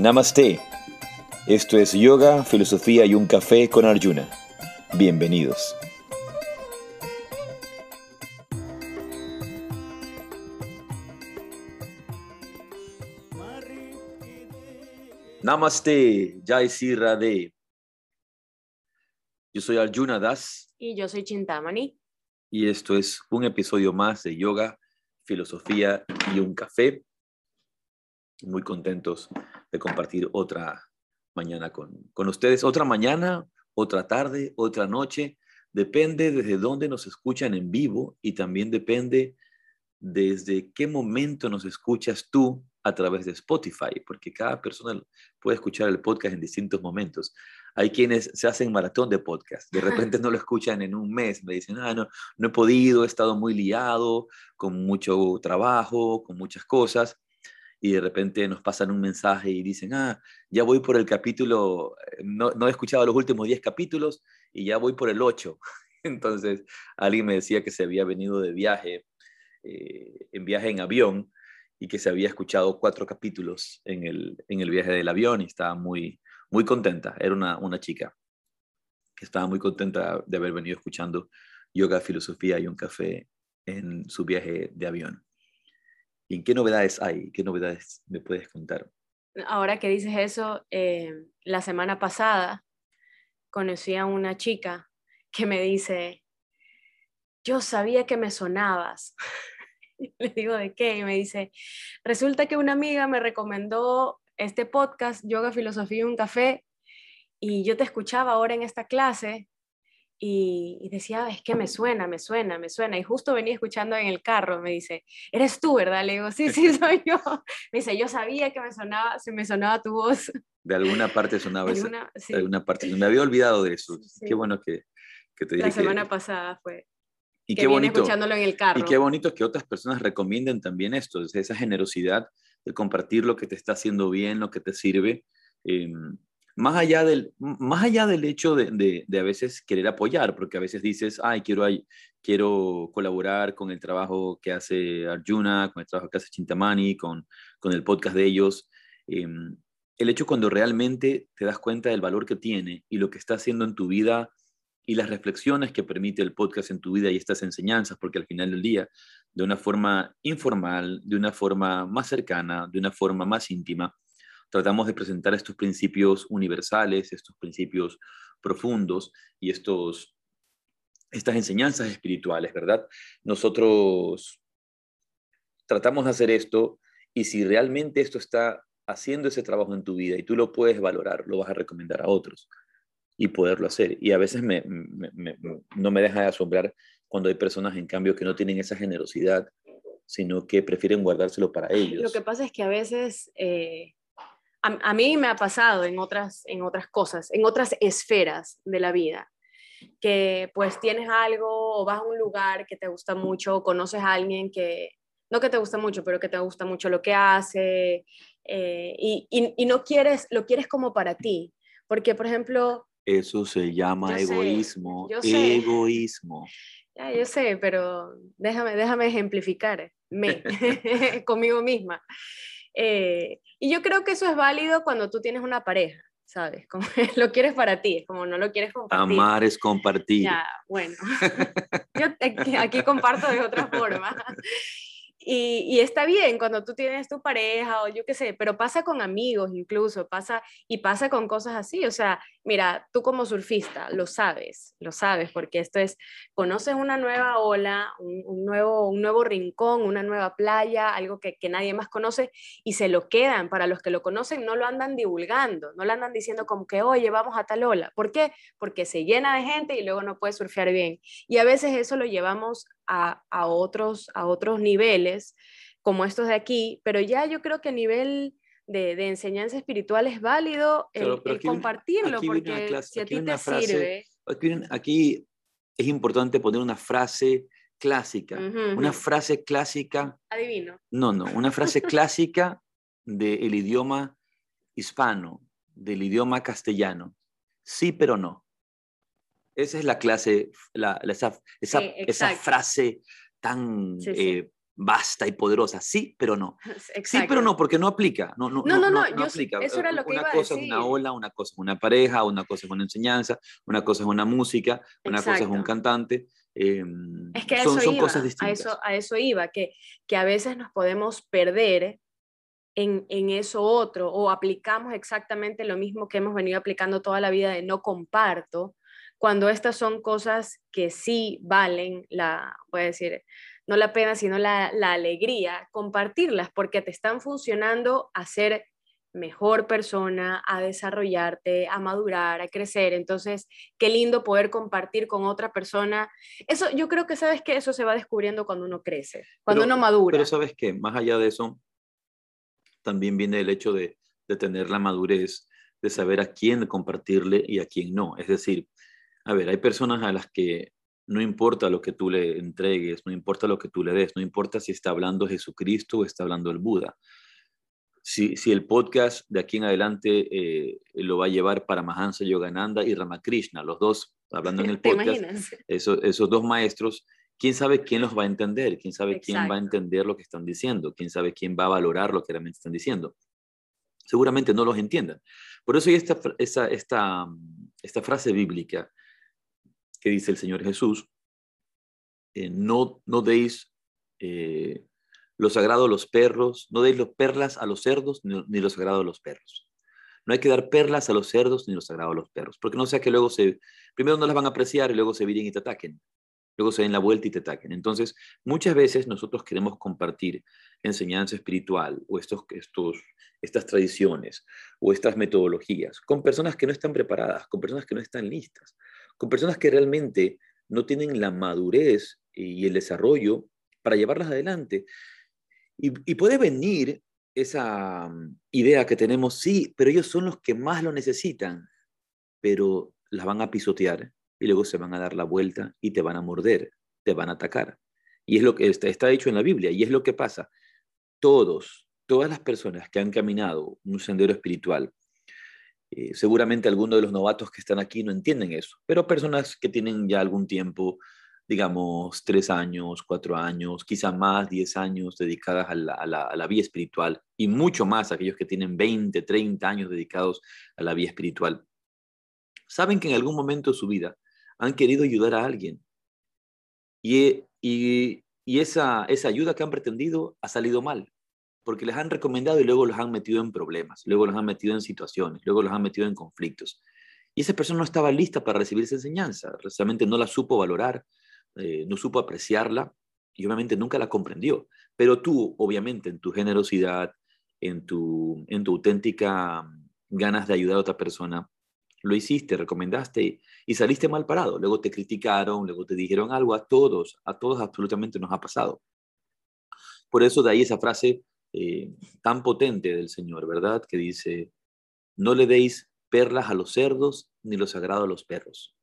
Namaste. Esto es Yoga, Filosofía y un Café con Arjuna. Bienvenidos. Namaste, Jai Sri Radhe. Yo soy Arjuna Das. Y yo soy Chintamani. Y esto es un episodio más de Yoga, Filosofía y un Café. Muy contentos de compartir otra mañana con, con ustedes. Otra mañana, otra tarde, otra noche. Depende desde dónde nos escuchan en vivo y también depende desde qué momento nos escuchas tú a través de Spotify, porque cada persona puede escuchar el podcast en distintos momentos. Hay quienes se hacen maratón de podcast, de repente no lo escuchan en un mes, me dicen, ah, no, no he podido, he estado muy liado, con mucho trabajo, con muchas cosas, y de repente nos pasan un mensaje y dicen, ah, ya voy por el capítulo, eh, no, no he escuchado los últimos 10 capítulos y ya voy por el 8. Entonces, alguien me decía que se había venido de viaje, eh, en viaje en avión, y que se había escuchado cuatro capítulos en el, en el viaje del avión y estaba muy, muy contenta. Era una, una chica que estaba muy contenta de haber venido escuchando yoga, filosofía y un café en su viaje de avión. ¿Y qué novedades hay? ¿Qué novedades me puedes contar? Ahora que dices eso, eh, la semana pasada conocí a una chica que me dice, yo sabía que me sonabas. Le digo, ¿de qué? Y me dice, resulta que una amiga me recomendó este podcast, Yoga, Filosofía y un Café, y yo te escuchaba ahora en esta clase y, decía, es que me suena, me suena, me suena. Y justo venía escuchando en el carro, me dice, eres tú, ¿verdad? Le digo, sí, sí, soy yo. Me dice, yo sabía que me sonaba, se me sonaba tu voz. De alguna parte sonaba eso. De alguna parte. Me había olvidado de eso. Qué bueno que, que te dije. La semana pasada fue. Y qué bonito, escuchándolo en el carro. Y qué bonito que otras personas recomienden también esto, esa generosidad de compartir lo que te está haciendo bien, lo que te sirve. Eh, más allá del, más allá del hecho de, a veces querer apoyar, porque a veces dices, ay, quiero, quiero colaborar con el trabajo que hace Arjuna, con el trabajo que hace Chintamani, con, con el podcast de ellos. Em, el hecho cuando realmente te das cuenta del valor que tiene y lo que está haciendo en tu vida y las reflexiones que permite el podcast en tu vida y estas enseñanzas, porque al final del día, de una forma informal, de una forma más cercana, de una forma más íntima, tratamos de presentar estos principios universales, estos principios profundos y estos, estas enseñanzas espirituales, ¿verdad? Nosotros tratamos de hacer esto y si realmente esto está haciendo ese trabajo en tu vida y tú lo puedes valorar, lo vas a recomendar a otros y poderlo hacer. Y a veces me, no me deja de asombrar cuando hay personas, en cambio, que no tienen esa generosidad, sino que prefieren guardárselo para ellos. Lo que pasa es que a veces eh, a, mí me ha pasado en otras, en otras cosas, en otras esferas de la vida, que pues tienes algo o vas a un lugar que te gusta mucho, o conoces a alguien que, no que te gusta mucho, pero que te gusta mucho lo que hace eh, y, y, no quieres, lo quieres como para ti. Porque, por ejemplo... Eso se llama egoísmo. egoísmo. Ya, yo sé, pero déjame, déjame ejemplificar me, conmigo misma. Eh, y yo creo que eso es válido cuando tú tienes una pareja, ¿sabes? Como lo quieres para ti, es como no lo quieres compartir. Amar es compartir. Ya, bueno. yo aquí comparto de otra forma. Y, está bien cuando tú tienes tu pareja o yo qué sé, pero pasa con amigos incluso, pasa y pasa con cosas así. O sea, mira, tú como surfista lo sabes, lo sabes, porque esto es, conoces una nueva ola, un, nuevo, un nuevo rincón, una nueva playa, algo que, que, nadie más conoce y se lo quedan. Para los que lo conocen, no lo andan divulgando, no lo andan diciendo como que, oye, vamos a tal ola. ¿Por qué? Porque se llena de gente y luego no puede surfear bien. Y a veces eso lo llevamos a, otros, a otros niveles, como estos de aquí, pero ya yo creo que a nivel de, enseñanza espiritual es válido el, compartirlo, porque si a ti te sirve... Aquí, es importante poner una frase clásica, una frase clásica... Adivino. No, no, una frase clásica del idioma hispano, del idioma castellano. Sí, pero no. Esa es la clase, esa, esa, esa, frase tan eh, vasta y poderosa. Sí, pero no. Sí, pero no, porque no aplica. No, no, no, no, no, no aplica. Eso era lo que una iba cosa a es decir. una ola, una cosa es una pareja, una cosa es una enseñanza, una cosa es una música, una cosa es un Exacto. cantante. eh, Es que a son, eso son iba, cosas a distintas. eso, a eso iba, que, que a veces nos podemos perder en, en eso otro o aplicamos exactamente lo mismo que hemos venido aplicando toda la vida de no comparto, cuando estas son cosas que sí valen la, voy a decir, no la pena, sino la, la alegría, compartirlas, porque te están funcionando a ser mejor persona, a desarrollarte, a madurar, a crecer. Entonces, qué lindo poder compartir con otra persona. Eso, yo creo que sabes que eso se va descubriendo cuando uno crece, cuando Pero- uno madura. Pero sabes que más allá de eso, también viene el hecho de, de tener la madurez, de saber a quién compartirle y a quién no. Es decir, a ver, hay personas a las que no importa lo que tú le entregues, no importa lo que tú le des, no importa si está hablando Jesucristo o está hablando el Buda. Si, si el podcast de aquí en adelante eh, lo va a llevar para Mahansa Yogananda y Ramakrishna, los dos hablando en el ¿Te podcast, esos, esos dos maestros, ¿quién sabe quién los va a entender? ¿Quién sabe quién va a entender lo que están diciendo? ¿Quién sabe quién va a valorar lo que realmente están diciendo? Seguramente no los entiendan. Por eso hay esta, esta, esta frase bíblica que dice el Señor Jesús, eh, no, no deis eh, lo sagrado a los perros, no deis los perlas a los cerdos, ni, ni lo sagrado a los perros. No hay que dar perlas a los cerdos ni lo sagrado a los perros, porque no sea que luego se, primero no las van a apreciar y luego se viren y te ataquen. Luego se den la vuelta y te ataquen. Entonces, muchas veces nosotros queremos compartir enseñanza espiritual o estos, estos, estas tradiciones o estas metodologías con personas que no están preparadas, con personas que no están listas, con personas que realmente no tienen la madurez y el desarrollo para llevarlas adelante. Y, puede venir esa mm, idea que tenemos, sí, pero ellos son los que más lo necesitan, pero las van a pisotear y luego se van a dar la vuelta y te van a morder, te van a atacar. Y es lo que está, está dicho en la Biblia y es lo que pasa. Todos, todas las personas que han caminado un sendero espiritual, eh, seguramente algunos de los novatos que están aquí no entienden eso, pero personas que tienen ya algún tiempo, digamos, tres años, cuatro años, quizá más, diez años dedicadas a la, a la, a la vida espiritual y mucho más aquellos que tienen 20, 30 años dedicados a la vida espiritual, saben que en algún momento de su vida han querido ayudar a alguien. Y, esa ayuda que han pretendido ha salido mal, porque les han recomendado y luego los han metido en problemas, luego los han metido en situaciones, luego los han metido en conflictos. Y esa persona no estaba lista para recibir esa enseñanza, realmente no la supo valorar, eh, no supo apreciarla y obviamente nunca la comprendió. Pero tú, obviamente, en tu generosidad, en tu, en tu auténtica mm, ganas de ayudar a otra persona, lo hiciste, recomendaste y, y saliste mal parado. Luego te criticaron, luego te dijeron algo. A todos, a todos absolutamente nos ha pasado. Por eso de ahí esa frase eh, tan potente del Señor, ¿verdad? Que dice, no le deis perlas a los cerdos ni lo sagrado a los perros.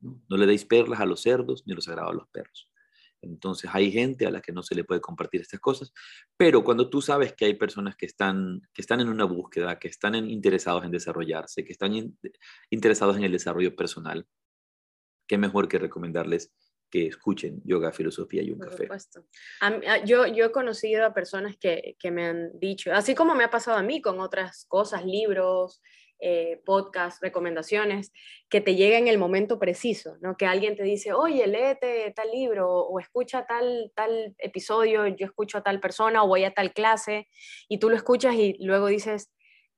¿no? Le deis perlas a los cerdos ni lo sagrado a los perros. Entonces hay gente a la que no se le puede compartir estas cosas, pero cuando tú sabes que hay personas que están, que están en una búsqueda, que están en- interesados en desarrollarse, que están in- interesados en el desarrollo personal, qué mejor que recomendarles que escuchen yoga, filosofía y un Por café. supuesto. A mí- a- yo, yo he conocido a personas que, que me han dicho, así como me ha pasado a mí con otras cosas, libros, eh, podcasts, recomendaciones, que te llega en el momento preciso, ¿no? Que alguien te dice, oye, léete tal libro o escucha tal, tal episodio, yo escucho a tal persona o voy a tal clase, y tú lo escuchas y luego dices,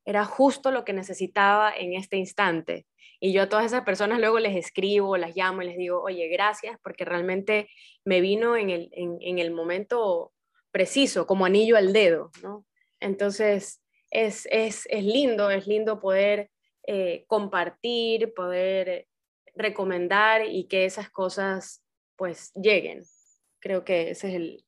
era justo lo que necesitaba en este instante. Y yo a todas esas personas luego les escribo, las llamo y les digo, oye, gracias, porque realmente me vino en el, en, el momento preciso, como anillo al dedo, ¿no? Entonces, es, es, es lindo, es lindo poder eh, compartir, poder recomendar y que esas cosas pues lleguen. Creo que ese es el,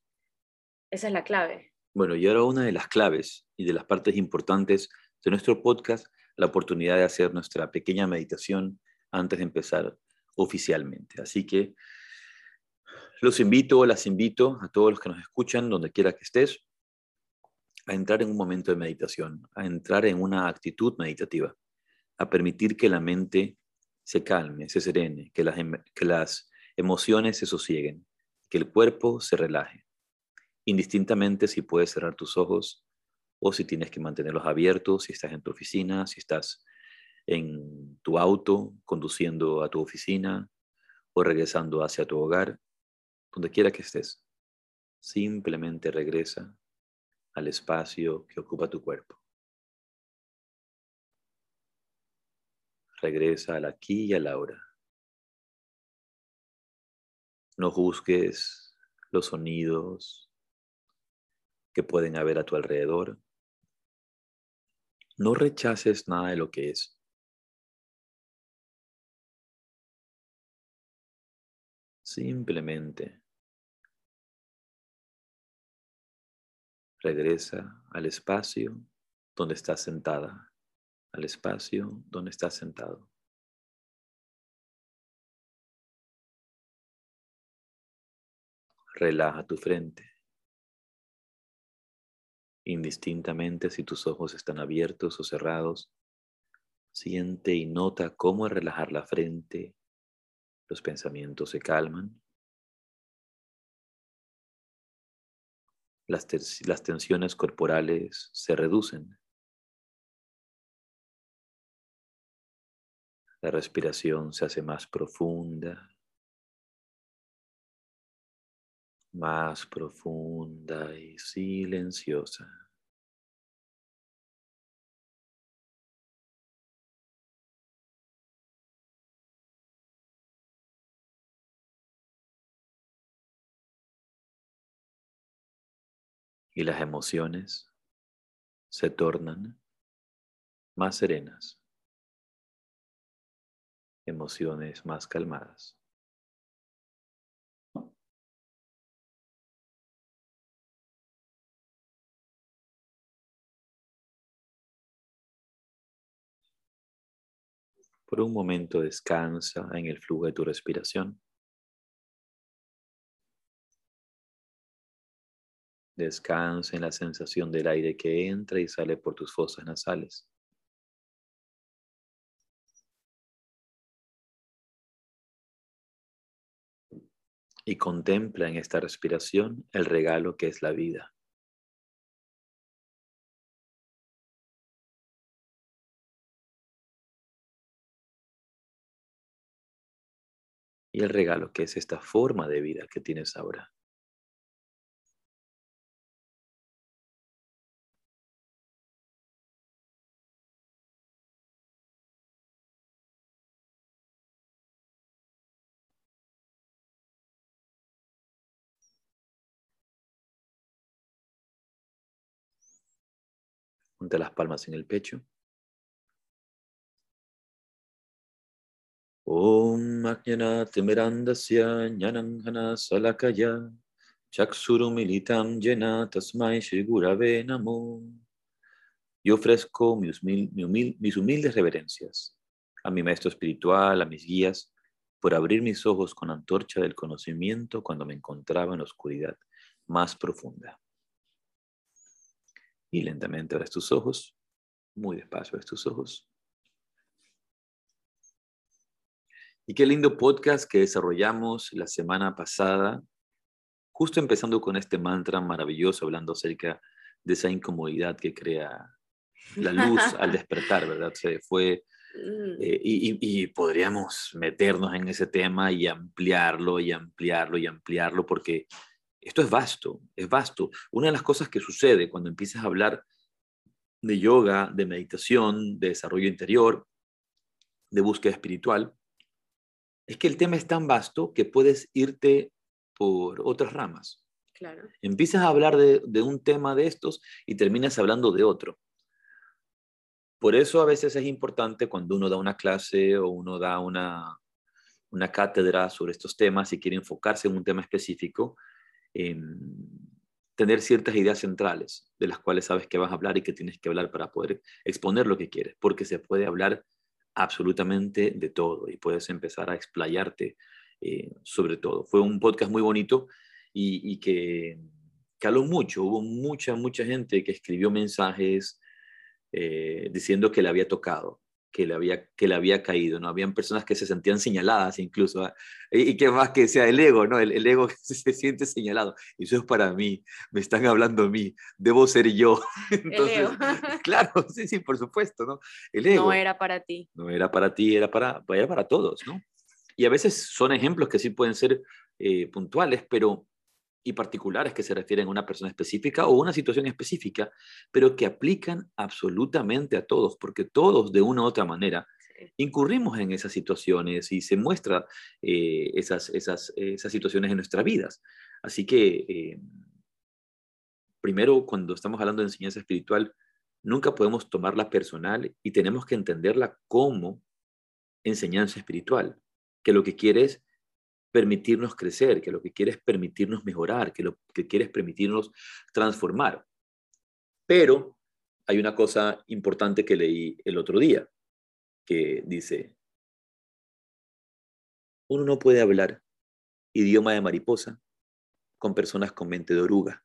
esa es la clave. Bueno, y ahora una de las claves y de las partes importantes de nuestro podcast, la oportunidad de hacer nuestra pequeña meditación antes de empezar oficialmente. Así que los invito, las invito a todos los que nos escuchan, donde quiera que estés, a entrar en un momento de meditación, a entrar en una actitud meditativa, a permitir que la mente se calme, se serene, que las, em- que las emociones se sosieguen, que el cuerpo se relaje, indistintamente si puedes cerrar tus ojos o si tienes que mantenerlos abiertos, si estás en tu oficina, si estás en tu auto conduciendo a tu oficina o regresando hacia tu hogar, donde quiera que estés. Simplemente regresa al espacio que ocupa tu cuerpo. Regresa al aquí y a la hora. No juzgues los sonidos que pueden haber a tu alrededor. No rechaces nada de lo que es. Simplemente regresa al espacio donde estás sentada, al espacio donde estás sentado. Relaja tu frente. Indistintamente si tus ojos están abiertos o cerrados, siente y nota cómo al relajar la frente los pensamientos se calman. Las, las tensiones corporales se reducen. La respiración se hace más profunda. Más profunda y silenciosa. Y las emociones se tornan más serenas, emociones más calmadas. Por un momento descansa en el flujo de tu respiración. Descansa en la sensación del aire que entra y sale por tus fosas nasales. Y contempla en esta respiración el regalo que es la vida. El regalo que es esta forma de vida que tienes ahora. Ponte las palmas en el pecho. Om Ajnanatimirandasya Jnananghana Salakaya. Yo ofrezco mis, mis humildes reverencias a mi maestro espiritual, a mis guías, por abrir mis ojos con antorcha del conocimiento cuando me encontraba en la oscuridad más profunda. Y lentamente abres tus ojos, muy despacio abres tus ojos. Y qué lindo podcast que desarrollamos la semana pasada, justo empezando con este mantra maravilloso, hablando acerca de esa incomodidad que crea la luz al despertar, ¿verdad? Se fue mm. eh, y, podríamos meternos en ese tema y ampliarlo y ampliarlo y ampliarlo porque esto es vasto, es vasto. Una de las cosas que sucede cuando empiezas a hablar de yoga, de meditación, de desarrollo interior, de búsqueda espiritual, es que el tema es tan vasto que puedes irte por otras ramas. Claro. Empiezas a hablar de, un tema de estos y terminas hablando de otro. Por eso a veces es importante cuando uno da una clase o uno da una, una cátedra sobre estos temas y quiere enfocarse en un tema específico, tener ciertas ideas centrales de las cuales sabes que vas a hablar y que tienes que hablar para poder exponer lo que quieres, porque se puede hablar absolutamente de todo y puedes empezar a explayarte eh, sobre todo. Fue un podcast muy bonito y, que caló mucho. Hubo mucha, mucha gente que escribió mensajes eh, diciendo que le había tocado. Que le había, que le había caído, ¿no? Habían personas que se sentían señaladas incluso, ¿ah? y, que más que sea el ego, ¿no? El, ego que se, siente señalado. Y eso es para mí, me están hablando a mí, debo ser yo. Entonces, el ego. claro, sí, sí, por supuesto, ¿no? El ego. No era para ti. No era para ti, era para, era para todos, ¿no? Y a veces son ejemplos que sí pueden ser eh, puntuales, pero y particulares que se refieren a una persona específica o una situación específica, pero que aplican absolutamente a todos, porque todos de una u otra manera incurrimos en esas situaciones y se muestran eh, esas, esas, esas, situaciones en nuestras vidas. Así que, eh, primero, cuando estamos hablando de enseñanza espiritual, nunca podemos tomarla personal y tenemos que entenderla como enseñanza espiritual, que lo que quiere es permitirnos crecer, que lo que quiere es permitirnos mejorar, que lo que quiere es permitirnos transformar. Pero hay una cosa importante que leí el otro día, que dice, uno no puede hablar idioma de mariposa con personas con mente de oruga.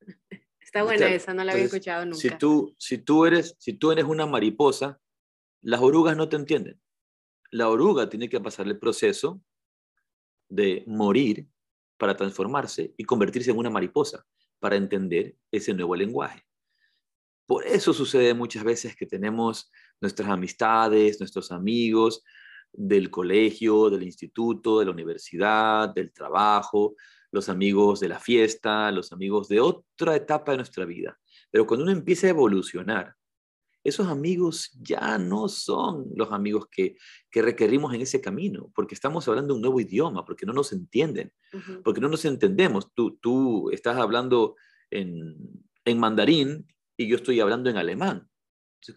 Está buena esa, no la había escuchado nunca. Si tú, si, tú eres, si tú eres una mariposa, las orugas no te entienden la oruga tiene que pasar el proceso de morir para transformarse y convertirse en una mariposa, para entender ese nuevo lenguaje. Por eso sucede muchas veces que tenemos nuestras amistades, nuestros amigos del colegio, del instituto, de la universidad, del trabajo, los amigos de la fiesta, los amigos de otra etapa de nuestra vida. Pero cuando uno empieza a evolucionar, esos amigos ya no son los amigos que, requerimos en ese camino, porque estamos hablando un nuevo idioma, porque no nos entienden, porque no nos entendemos. Tú, tú estás hablando en, mandarín y yo estoy hablando en alemán.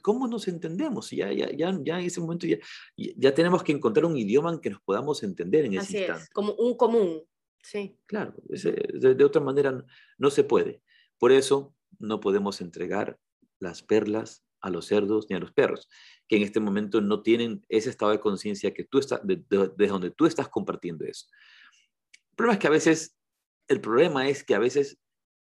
¿Cómo nos entendemos? Ya, ya, ya, ya en ese momento ya, ya tenemos que encontrar un idioma en que nos podamos entender en ese instante. como un común, sí. Claro, de, de otra manera no se puede. Por eso no podemos entregar las perlas a los cerdos ni a los perros, que en este momento no tienen ese estado de conciencia que tú estás, desde donde tú estás compartiendo eso. El problema es que a veces, el problema es que a veces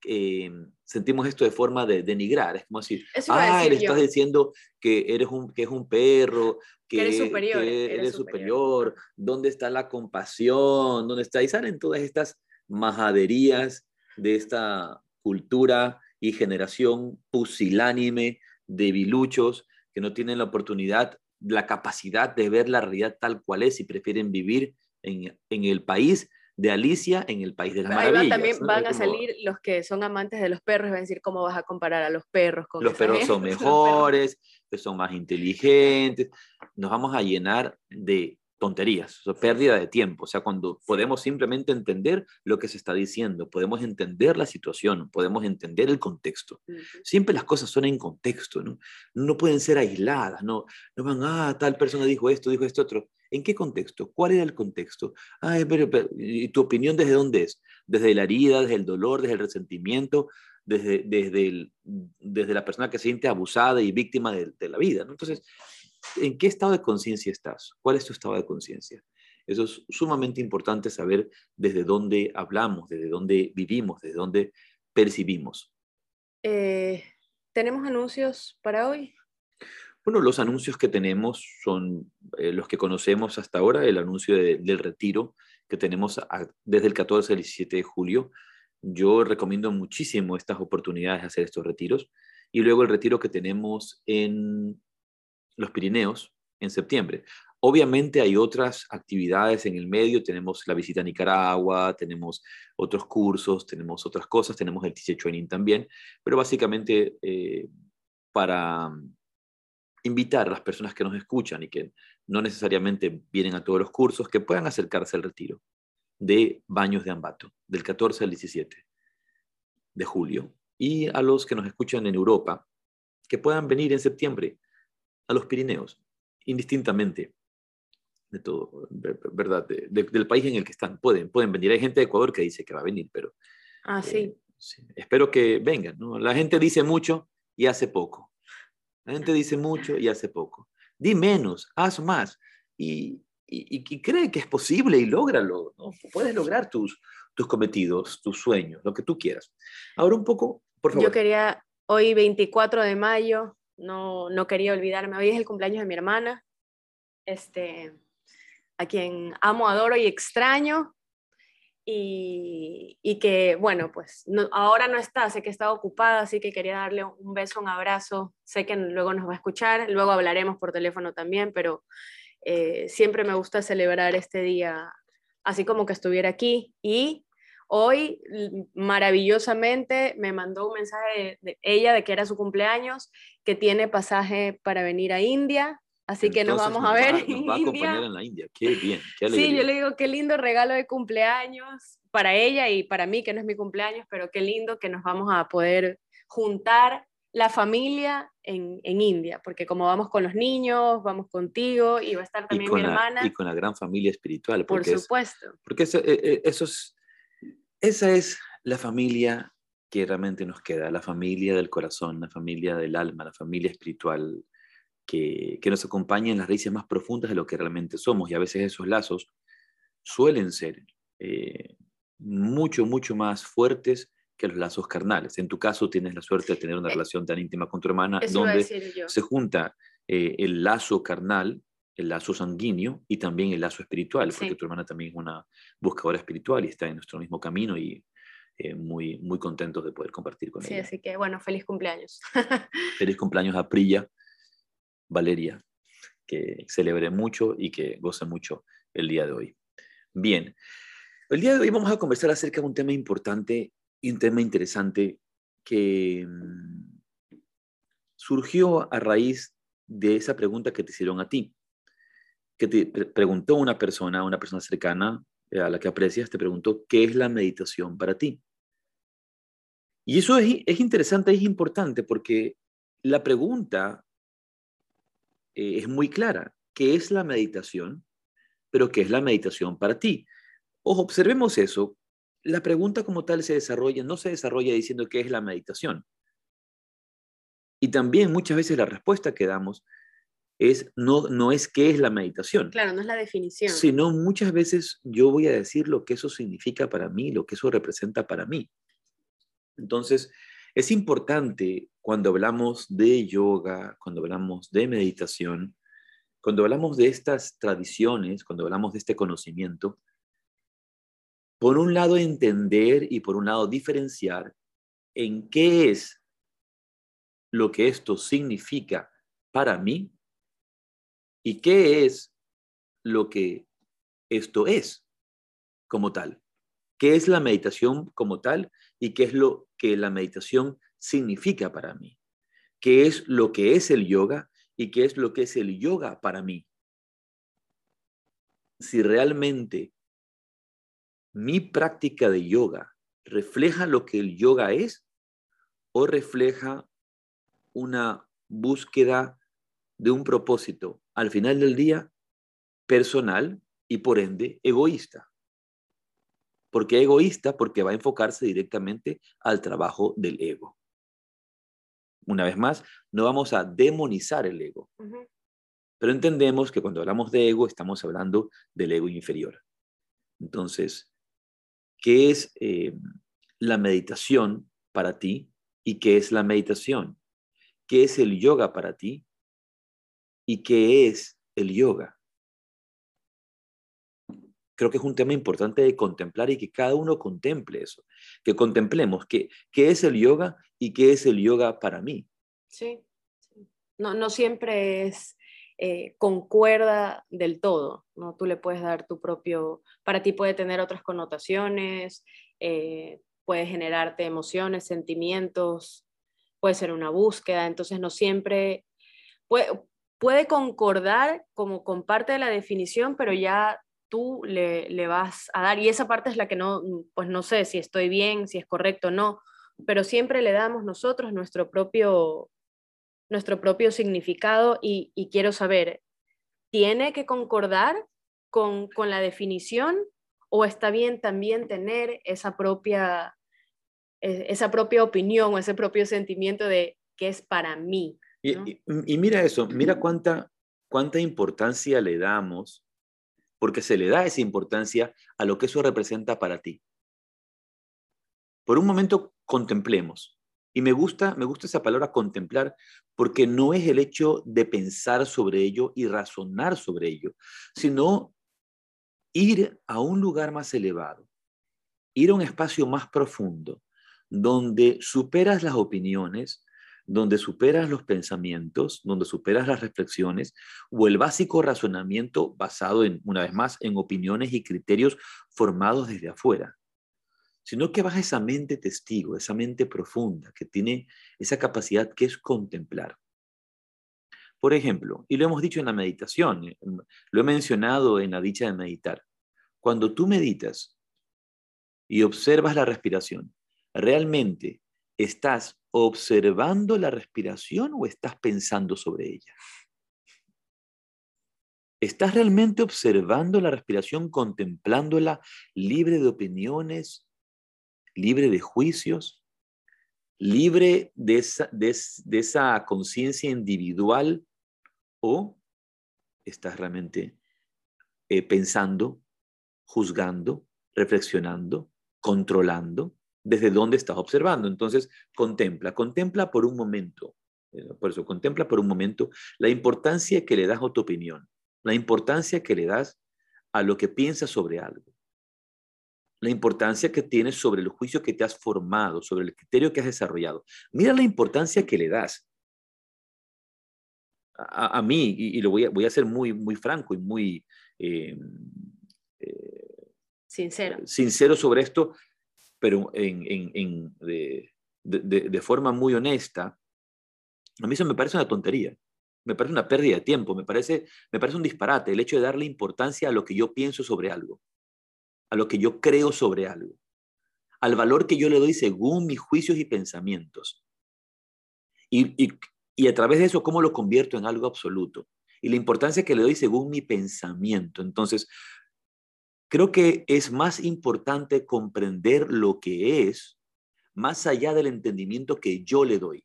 eh, sentimos esto de forma de denigrar, es como decir, ah, le estás diciendo que eres un, que es un perro, que, eres superior, eres, superior. ¿dónde está la compasión? ¿Dónde está? Y salen todas estas majaderías de esta cultura y generación pusilánime debiluchos, que no tienen la oportunidad, la capacidad de ver la realidad tal cual es y prefieren vivir en, el país de Alicia, en el país de las maravillas. también van a salir los que son amantes de los perros, van a decir cómo vas a comparar a los perros con Los perros son mejores, que son más inteligentes. Nos vamos a llenar de tonterías, o pérdida de tiempo, o sea, cuando podemos simplemente entender lo que se está diciendo, podemos entender la situación, podemos entender el contexto. Siempre las cosas son en contexto, ¿no? No pueden ser aisladas, no, no van, ah, tal persona dijo esto, dijo esto otro. ¿En qué contexto? ¿Cuál era el contexto? Ah, pero, ¿y tu opinión desde dónde es? Desde la herida, desde el dolor, desde el resentimiento, desde, desde, desde la persona que se siente abusada y víctima de, de la vida, ¿no? Entonces, ¿En qué estado de conciencia estás? ¿Cuál es tu estado de conciencia? Eso es sumamente importante saber desde dónde hablamos, desde dónde vivimos, desde dónde percibimos. Eh, ¿Tenemos anuncios para hoy? Bueno, los anuncios que tenemos son eh, los que conocemos hasta ahora, el anuncio del retiro que tenemos desde el 14 al 17 de julio. Yo recomiendo muchísimo estas oportunidades de hacer estos retiros. Y luego el retiro que tenemos en los Pirineos en septiembre. Obviamente hay otras actividades en el medio, tenemos la visita a Nicaragua, tenemos otros cursos, tenemos otras cosas, tenemos el teacher training también, pero básicamente eh, para invitar a las personas que nos escuchan y que no necesariamente vienen a todos los cursos, que puedan acercarse al retiro de Baños de Ambato, del 14 al 17 de julio. Y a los que nos escuchan en Europa, que puedan venir en septiembre a los Pirineos, indistintamente de todo, ¿verdad? del país en el que están. Pueden, pueden venir. Hay gente de Ecuador que dice que va a venir, pero... Ah, sí. Eh, espero que vengan. ¿no? La gente dice mucho y hace poco. La gente dice mucho y hace poco. Di menos, haz más. Y, y, cree que es posible y lógralo. ¿no? Puedes lograr tus, tus cometidos, tus sueños, lo que tú quieras. Ahora un poco, por favor. Yo quería, hoy 24 de mayo, no, no quería olvidarme. Hoy es el cumpleaños de mi hermana, este, a quien amo, adoro y extraño. Y, y que, bueno, pues ahora no está, sé que está ocupada, así que quería darle un beso, un abrazo. Sé que luego nos va a escuchar, luego hablaremos por teléfono también, pero eh, siempre me gusta celebrar este día así como que estuviera aquí. Y hoy, maravillosamente, me mandó un mensaje de, ella de que era su cumpleaños, que tiene pasaje para venir a India. Así que nos vamos a ver. Va, a acompañar en la India. Qué bien, qué Sí, yo le digo, qué lindo regalo de cumpleaños para ella y para mí, que no es mi cumpleaños, pero qué lindo que nos vamos a poder juntar la familia en, India, porque como vamos con los niños, vamos contigo y va a estar también mi hermana. Y con la gran familia espiritual. Por supuesto. porque eso, eh, eh, eso es, esa es la familia que realmente nos queda, la familia del corazón, la familia del alma, la familia espiritual, que, que nos acompaña en las raíces más profundas de lo que realmente somos. Y a veces esos lazos suelen ser eh, mucho, mucho más fuertes que los lazos carnales. En tu caso tienes la suerte de tener una eh, relación tan íntima con tu hermana donde se junta eh, el lazo carnal, el lazo sanguíneo y también el lazo espiritual, porque tu hermana también es una buscadora espiritual y está en nuestro mismo camino y eh, muy, muy contentos de poder compartir con ella. Sí, así que bueno, feliz cumpleaños. feliz cumpleaños a Prilla, Valeria, que celebre mucho y que goce mucho el día de hoy. Bien, el día de hoy vamos a conversar acerca de un tema importante y un tema interesante que mm, surgió a raíz de esa pregunta que te hicieron a ti, que te preguntó una persona, una persona cercana eh, a la que aprecias, te preguntó, ¿qué es la meditación para ti? Y eso es, es interesante, es importante porque la pregunta eh, es muy clara. ¿Qué es la meditación? Pero ¿qué es la meditación para ti? Ojo, observemos eso la pregunta como tal se desarrolla, no se desarrolla diciendo qué es la meditación. Y también muchas veces la respuesta que damos es no, no es qué es la meditación. Claro, no es la definición. Sino muchas veces yo voy a decir lo que eso significa para mí, lo que eso representa para mí. Entonces, es importante cuando hablamos de yoga, cuando hablamos de meditación, cuando hablamos de estas tradiciones, cuando hablamos de este conocimiento, por un lado entender y por un lado diferenciar en qué es lo que esto significa para mí y qué es lo que esto es como tal. ¿Qué es la meditación como tal y qué es lo que la meditación significa para mí? ¿Qué es lo que es el yoga y qué es lo que es el yoga para mí? Si realmente mi práctica de yoga refleja lo que el yoga es o refleja una búsqueda de un propósito al final del día personal y por ende egoísta. ¿Por qué egoísta? Porque va a enfocarse directamente al trabajo del ego. Una vez más, no vamos a demonizar el ego, pero entendemos que cuando hablamos de ego estamos hablando del ego inferior. Entonces, ¿Qué es eh, la meditación para ti y qué es la meditación? ¿Qué es el yoga para ti y qué es el yoga? Creo que es un tema importante de contemplar y que cada uno contemple eso, que contemplemos qué, qué es el yoga y qué es el yoga para mí. Sí, No, no siempre es eh, concuerda del todo, ¿no? Tú le puedes dar tu propio, para ti puede tener otras connotaciones, eh, puede generarte emociones, sentimientos, puede ser una búsqueda, entonces no siempre puede, puede concordar como con parte de la definición, pero ya tú le, le, vas a dar, y esa parte es la que no, pues no sé si estoy bien, si es correcto o no, pero siempre le damos nosotros nuestro propio, nuestro propio significado y, quiero saber, ¿tiene que concordar con, la definición o está bien también tener esa propia, e, esa propia opinión o ese propio sentimiento de qué es para mí? Y, mira eso, mira cuánta, cuánta importancia le damos, porque se le da esa importancia a lo que eso representa para ti. Por un momento contemplemos Y me gusta, me gusta esa palabra contemplar porque no es el hecho de pensar sobre ello y razonar sobre ello, sino ir a un lugar más elevado, ir a un espacio más profundo, donde superas las opiniones, donde superas los pensamientos, donde superas las reflexiones o el básico razonamiento basado en, una vez más, en opiniones y criterios formados desde afuera, sino que vas a esa mente testigo, esa mente profunda que tiene esa capacidad que es contemplar. Por ejemplo, y lo hemos dicho en la meditación, eh, lo he mencionado en la dicha de meditar, cuando tú meditas y observas la respiración, realmente estás observando la respiración o estás pensando sobre ella? ¿Estás realmente observando la respiración, contemplándola libre de opiniones, libre de juicios, libre de esa, de, esa conciencia individual o estás realmente eh, pensando, juzgando, reflexionando, controlando desde dónde estás observando. Entonces, contempla, contempla por un momento, eh, por eso, contempla por un momento la importancia que le das a tu opinión, la importancia que le das a lo que piensas sobre algo, la importancia que tienes sobre el juicio que te has formado, sobre el criterio que has desarrollado. Mira la importancia que le das. A, mí, y, lo voy a, voy a ser muy, muy franco y muy eh, eh, sincero. sincero sobre esto, pero en, de, forma muy honesta, a mí eso me parece una tontería, me parece una pérdida de tiempo, me parece, me parece un disparate el hecho de darle importancia a lo que yo pienso sobre algo, a lo que yo creo sobre algo, al valor que yo le doy según mis juicios y pensamientos. Y, y, y a través de eso, ¿cómo lo convierto en algo absoluto? Y la importancia que le doy según mi pensamiento. Entonces, Creo que es más importante comprender lo que es más allá del entendimiento que yo le doy.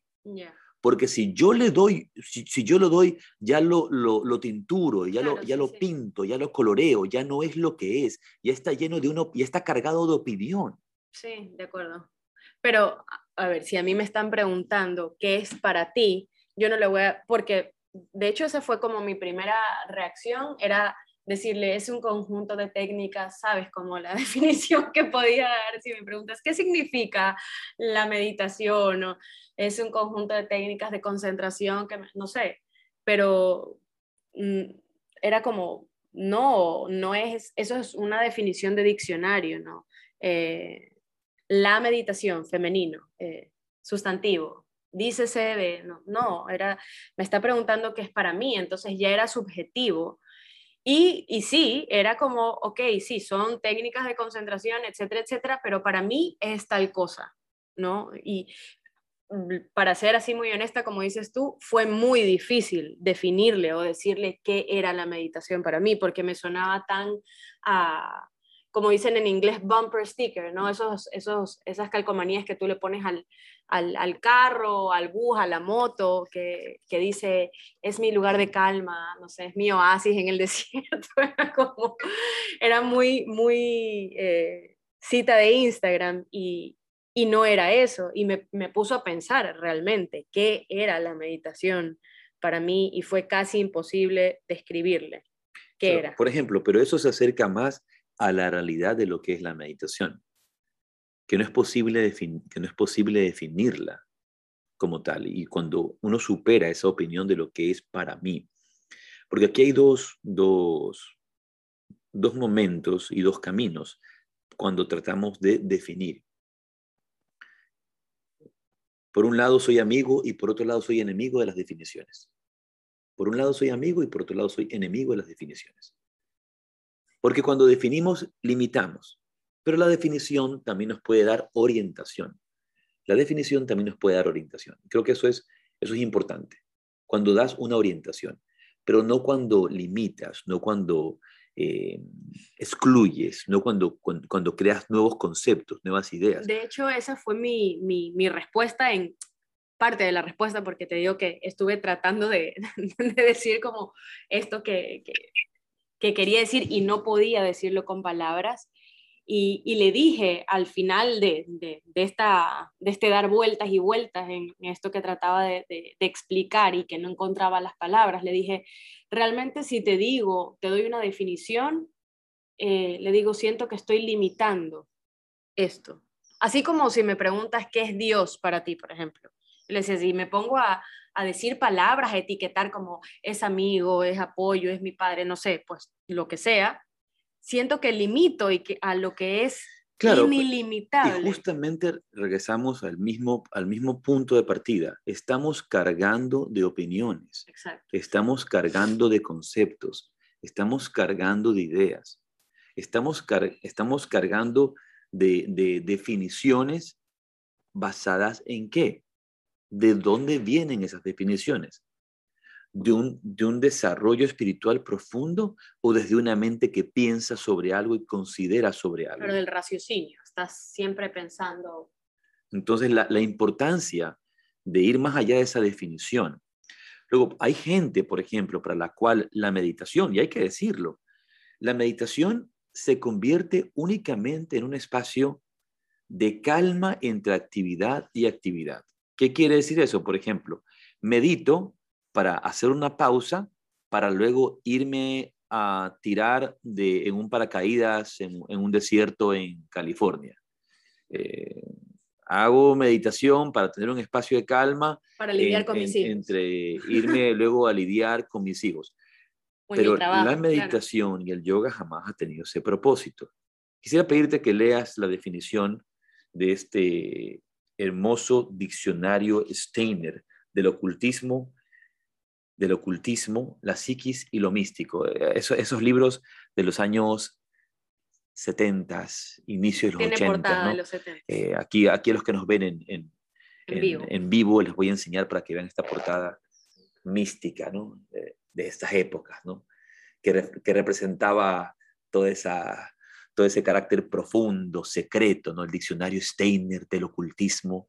Porque si yo le doy, si, yo lo doy, ya lo, lo, tinturo, ya, lo, ya lo pinto, ya lo coloreo, ya no es lo que es, ya está lleno de uno, ya está cargado de opinión. Sí, de acuerdo. Pero, a ver, si a mí me están preguntando qué es para ti, yo no le voy a, porque de hecho esa fue como mi primera reacción, era decirle, es un conjunto de técnicas, sabes, como la definición que podía dar si me preguntas, ¿qué significa la meditación? O es un conjunto de técnicas de concentración que, no sé, pero mm, era como, no, no es, eso es una definición de diccionario, ¿no? Eh, la meditación femenino, eh, sustantivo, dícese de, no, no, era, me está preguntando qué es para mí, entonces ya era subjetivo y, sí, era como, ok, sí, son técnicas de concentración, etcétera, etcétera, pero para mí es tal cosa, ¿no? Y para ser así muy honesta, como dices tú, fue muy difícil definirle o decirle qué era la meditación para mí, porque me sonaba tan a, como dicen en inglés, bumper sticker, ¿no? Esos, esos, esas calcomanías que tú le pones al, al, al carro, al bus, a la moto, que, que, dice, es mi lugar de calma, no sé, es mi oasis en el desierto. Era, como, era muy, muy eh, cita de Instagram y, y, no era eso. Y me, me puso a pensar realmente qué era la meditación para mí y fue casi imposible describirle. ¿Qué era? Por ejemplo, pero eso se acerca más a la realidad de lo que es la meditación, que no es posible, que no es posible definirla como tal. Y cuando uno supera esa opinión de lo que es para mí, porque aquí hay dos, dos, dos momentos y dos caminos cuando tratamos de definir. Por un lado soy amigo y por otro lado soy enemigo de las definiciones. Por un lado soy amigo y por otro lado soy enemigo de las definiciones. Porque cuando definimos, limitamos. Pero la definición también nos puede dar orientación. La definición también nos puede dar orientación. Creo que eso es, eso es importante. Cuando das una orientación, pero no cuando limitas, no cuando eh, excluyes, no cuando, cuando, creas nuevos conceptos, nuevas ideas. De hecho, esa fue mi, mi, mi respuesta en parte de la respuesta, porque te digo que estuve tratando de, de decir como esto que, que, que quería decir y no podía decirlo con palabras. Y, le dije al final de, de, esta, de este dar vueltas y vueltas en, esto que trataba de, de, explicar y que no encontraba las palabras, le dije, realmente si te digo, te doy una definición, eh, le digo, siento que estoy limitando esto. Así como si me preguntas qué es Dios para ti, por ejemplo. Le decía, si me pongo a, a decir palabras, a etiquetar como es amigo, es apoyo, es mi padre, no sé, pues lo que sea, siento que limito y que a lo que es claro, ilimitable. Y justamente regresamos al mismo, al mismo punto de partida. Estamos cargando de opiniones, estamos cargando de conceptos, estamos cargando de ideas, estamos, estamos cargando de, de definiciones basadas en qué? ¿De dónde vienen esas definiciones? de un, de un desarrollo espiritual profundo o desde una mente que piensa sobre algo y considera sobre algo. Pero del raciocinio, estás siempre pensando. Entonces, la, la importancia de ir más allá de esa definición. Luego, hay gente, por ejemplo, para la cual la meditación, y hay que decirlo, la meditación se convierte únicamente en un espacio de calma entre actividad y actividad. ¿Qué quiere decir eso? Por ejemplo, medito para hacer una pausa, para luego irme a tirar de, en un paracaídas en, un desierto en California. Eh, hago meditación para tener un espacio de calma. Para lidiar con mis hijos. Entre irme luego a lidiar con mis hijos. Pero la meditación y el yoga jamás ha tenido ese propósito. Quisiera pedirte que leas la definición de este hermoso diccionario Steiner del ocultismo del ocultismo, la psiquis y lo místico. Esos libros de los años 70, inicios de los 80. Eh, aquí, aquí a los que nos ven en, en, en, vivo. les voy a enseñar para que vean esta portada mística ¿no? de, estas épocas, ¿no? que, que representaba toda esa, todo ese carácter profundo, secreto, ¿no? el diccionario Steiner del ocultismo,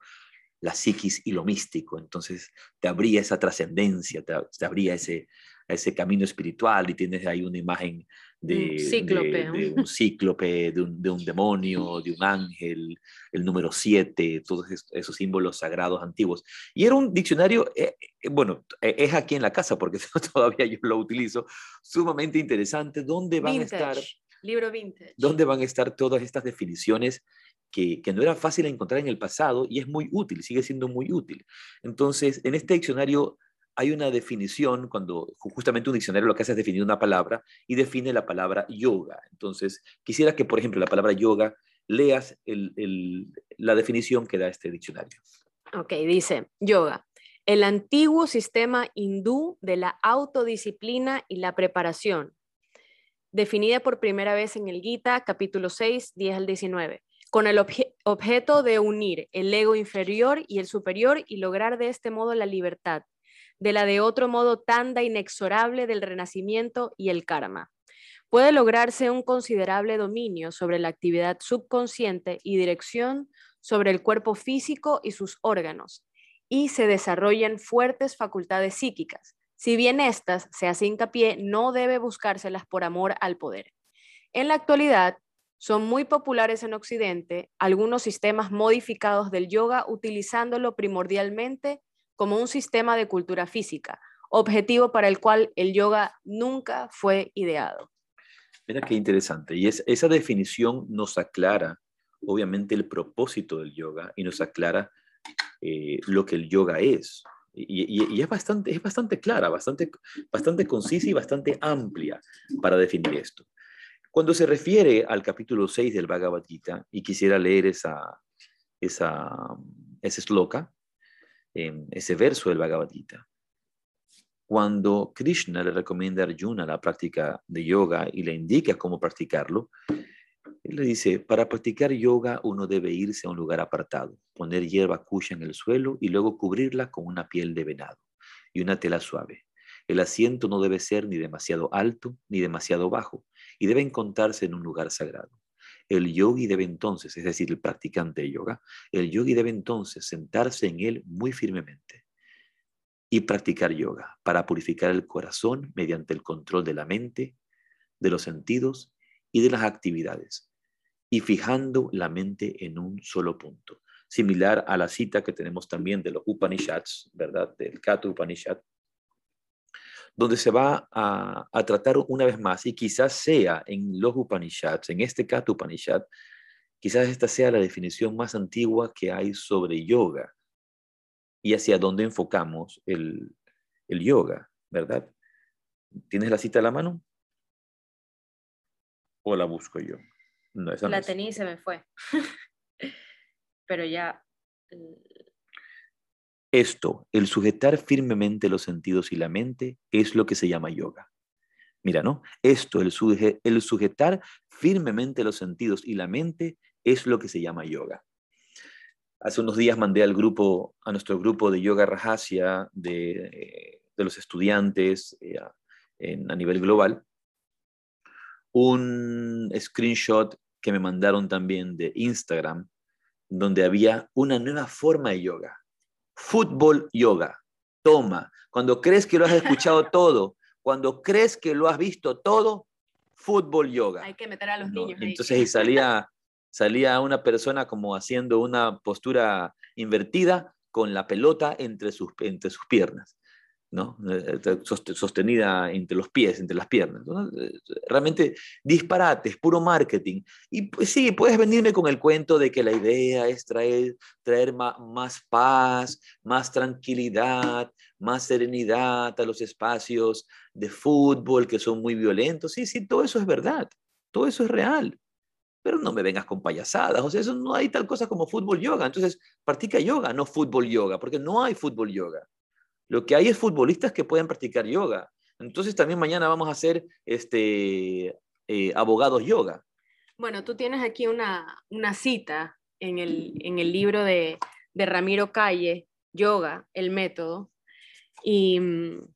la psiquis y lo místico. Entonces te abría esa trascendencia, te, abría ese, ese camino espiritual y tienes ahí una imagen de un cíclope, de, un, cíclope de, un, de, un, demonio, de un ángel, el número 7, todos esos símbolos sagrados antiguos. Y era un diccionario, eh, eh, bueno, e, es aquí en la casa porque todavía yo lo utilizo, sumamente interesante, ¿dónde van a estar... Libro vintage. ¿Dónde van a estar todas estas definiciones que, no era fácil encontrar en el pasado y es muy útil, sigue siendo muy útil. Entonces, en este diccionario hay una definición, cuando justamente un diccionario lo que hace es definir una palabra y define la palabra yoga. Entonces, quisiera que, por ejemplo, la palabra yoga leas la definición que da este diccionario. Ok, dice yoga. El antiguo sistema hindú de la autodisciplina y la preparación, definida por primera vez en el Gita, capítulo 6, 10 al 19 con el objeto de unir el ego inferior y el superior y lograr de este modo la libertad, de la de otro modo tanda inexorable del renacimiento y el karma. Puede lograrse un considerable dominio sobre la actividad subconsciente y dirección sobre el cuerpo físico y sus órganos, y se desarrollan fuertes facultades psíquicas. Si bien estas, se hace hincapié, no debe buscárselas por amor al poder. En la actualidad, son muy populares en Occidente algunos sistemas modificados del yoga utilizándolo primordialmente como un sistema de cultura física, objetivo para el cual el yoga nunca fue ideado. Mira qué interesante. Y esa definición nos aclara, obviamente, el propósito del yoga y nos aclara eh, lo que el yoga es. Y, es, bastante, es bastante clara, bastante, bastante concisa y bastante amplia para definir esto. Cuando se refiere al capítulo 6 del Bhagavad Gita, y quisiera leer esa, esa, ese sloka, ese verso del Bhagavad Gita, cuando Krishna le recomienda a Arjuna la práctica de yoga y le indica cómo practicarlo, él le dice, para practicar yoga uno debe irse a un lugar apartado, poner hierba kusha en el suelo y luego cubrirla con una piel de venado y una tela suave. El asiento no debe ser ni demasiado alto ni demasiado bajo, y debe encontrarse en un lugar sagrado. El yogi debe entonces, es decir, el practicante de yoga, el yogi debe entonces sentarse en él muy firmemente y practicar yoga para purificar el corazón mediante el control de la mente, de los sentidos y de las actividades. Y fijando la mente en un solo punto. Similar a la cita que tenemos también de los Upanishads, ¿verdad? Del Kata Upanishad, donde se va a, tratar una vez más, y quizás sea en los Upanishads, en este Kata Upanishad, quizás esta sea la definición más antigua que hay sobre yoga y hacia dónde enfocamos el, el yoga, ¿verdad? ¿Tienes la cita a la mano? ¿O la busco yo? No, la tenía y se me fue. Pero ya. Esto, el sujetar firmemente los sentidos y la mente, es lo que se llama yoga. Mira, ¿no? Esto, el, el sujetar firmemente los sentidos y la mente, es lo que se llama yoga. Hace unos días mandé al grupo, a nuestro grupo de yoga Rahasia de, de los estudiantes eh, a nivel global, un screenshot que me mandaron también de Instagram, donde había una nueva forma de yoga. Fútbol yoga. Toma, cuando crees que lo has escuchado todo, cuando crees que lo has visto todo, fútbol yoga. Hay que meter a los niños. Entonces salía, salía una persona como haciendo una postura invertida con la pelota entre sus, entre sus piernas. ¿No? Eh, sostenida entre los pies, entre las piernas. Eh, realmente disparates, puro marketing. Y pues sí, puedes venirme con el cuento de que la idea es traer, traer más paz, más tranquilidad, más serenidad a los espacios de fútbol que son muy violentos. Sí, sí, todo eso es verdad, todo eso es real. Pero no me vengas con payasadas, o sea, eso no hay tal cosa como fútbol yoga. Entonces, practica yoga, no fútbol yoga, porque no hay fútbol yoga. Lo que hay es futbolistas que pueden practicar yoga. Entonces también mañana vamos a hacer este, eh, abogados yoga. Bueno, tú tienes aquí una, cita en el, en el libro de, Ramiro Calle, Yoga, el método, y mm,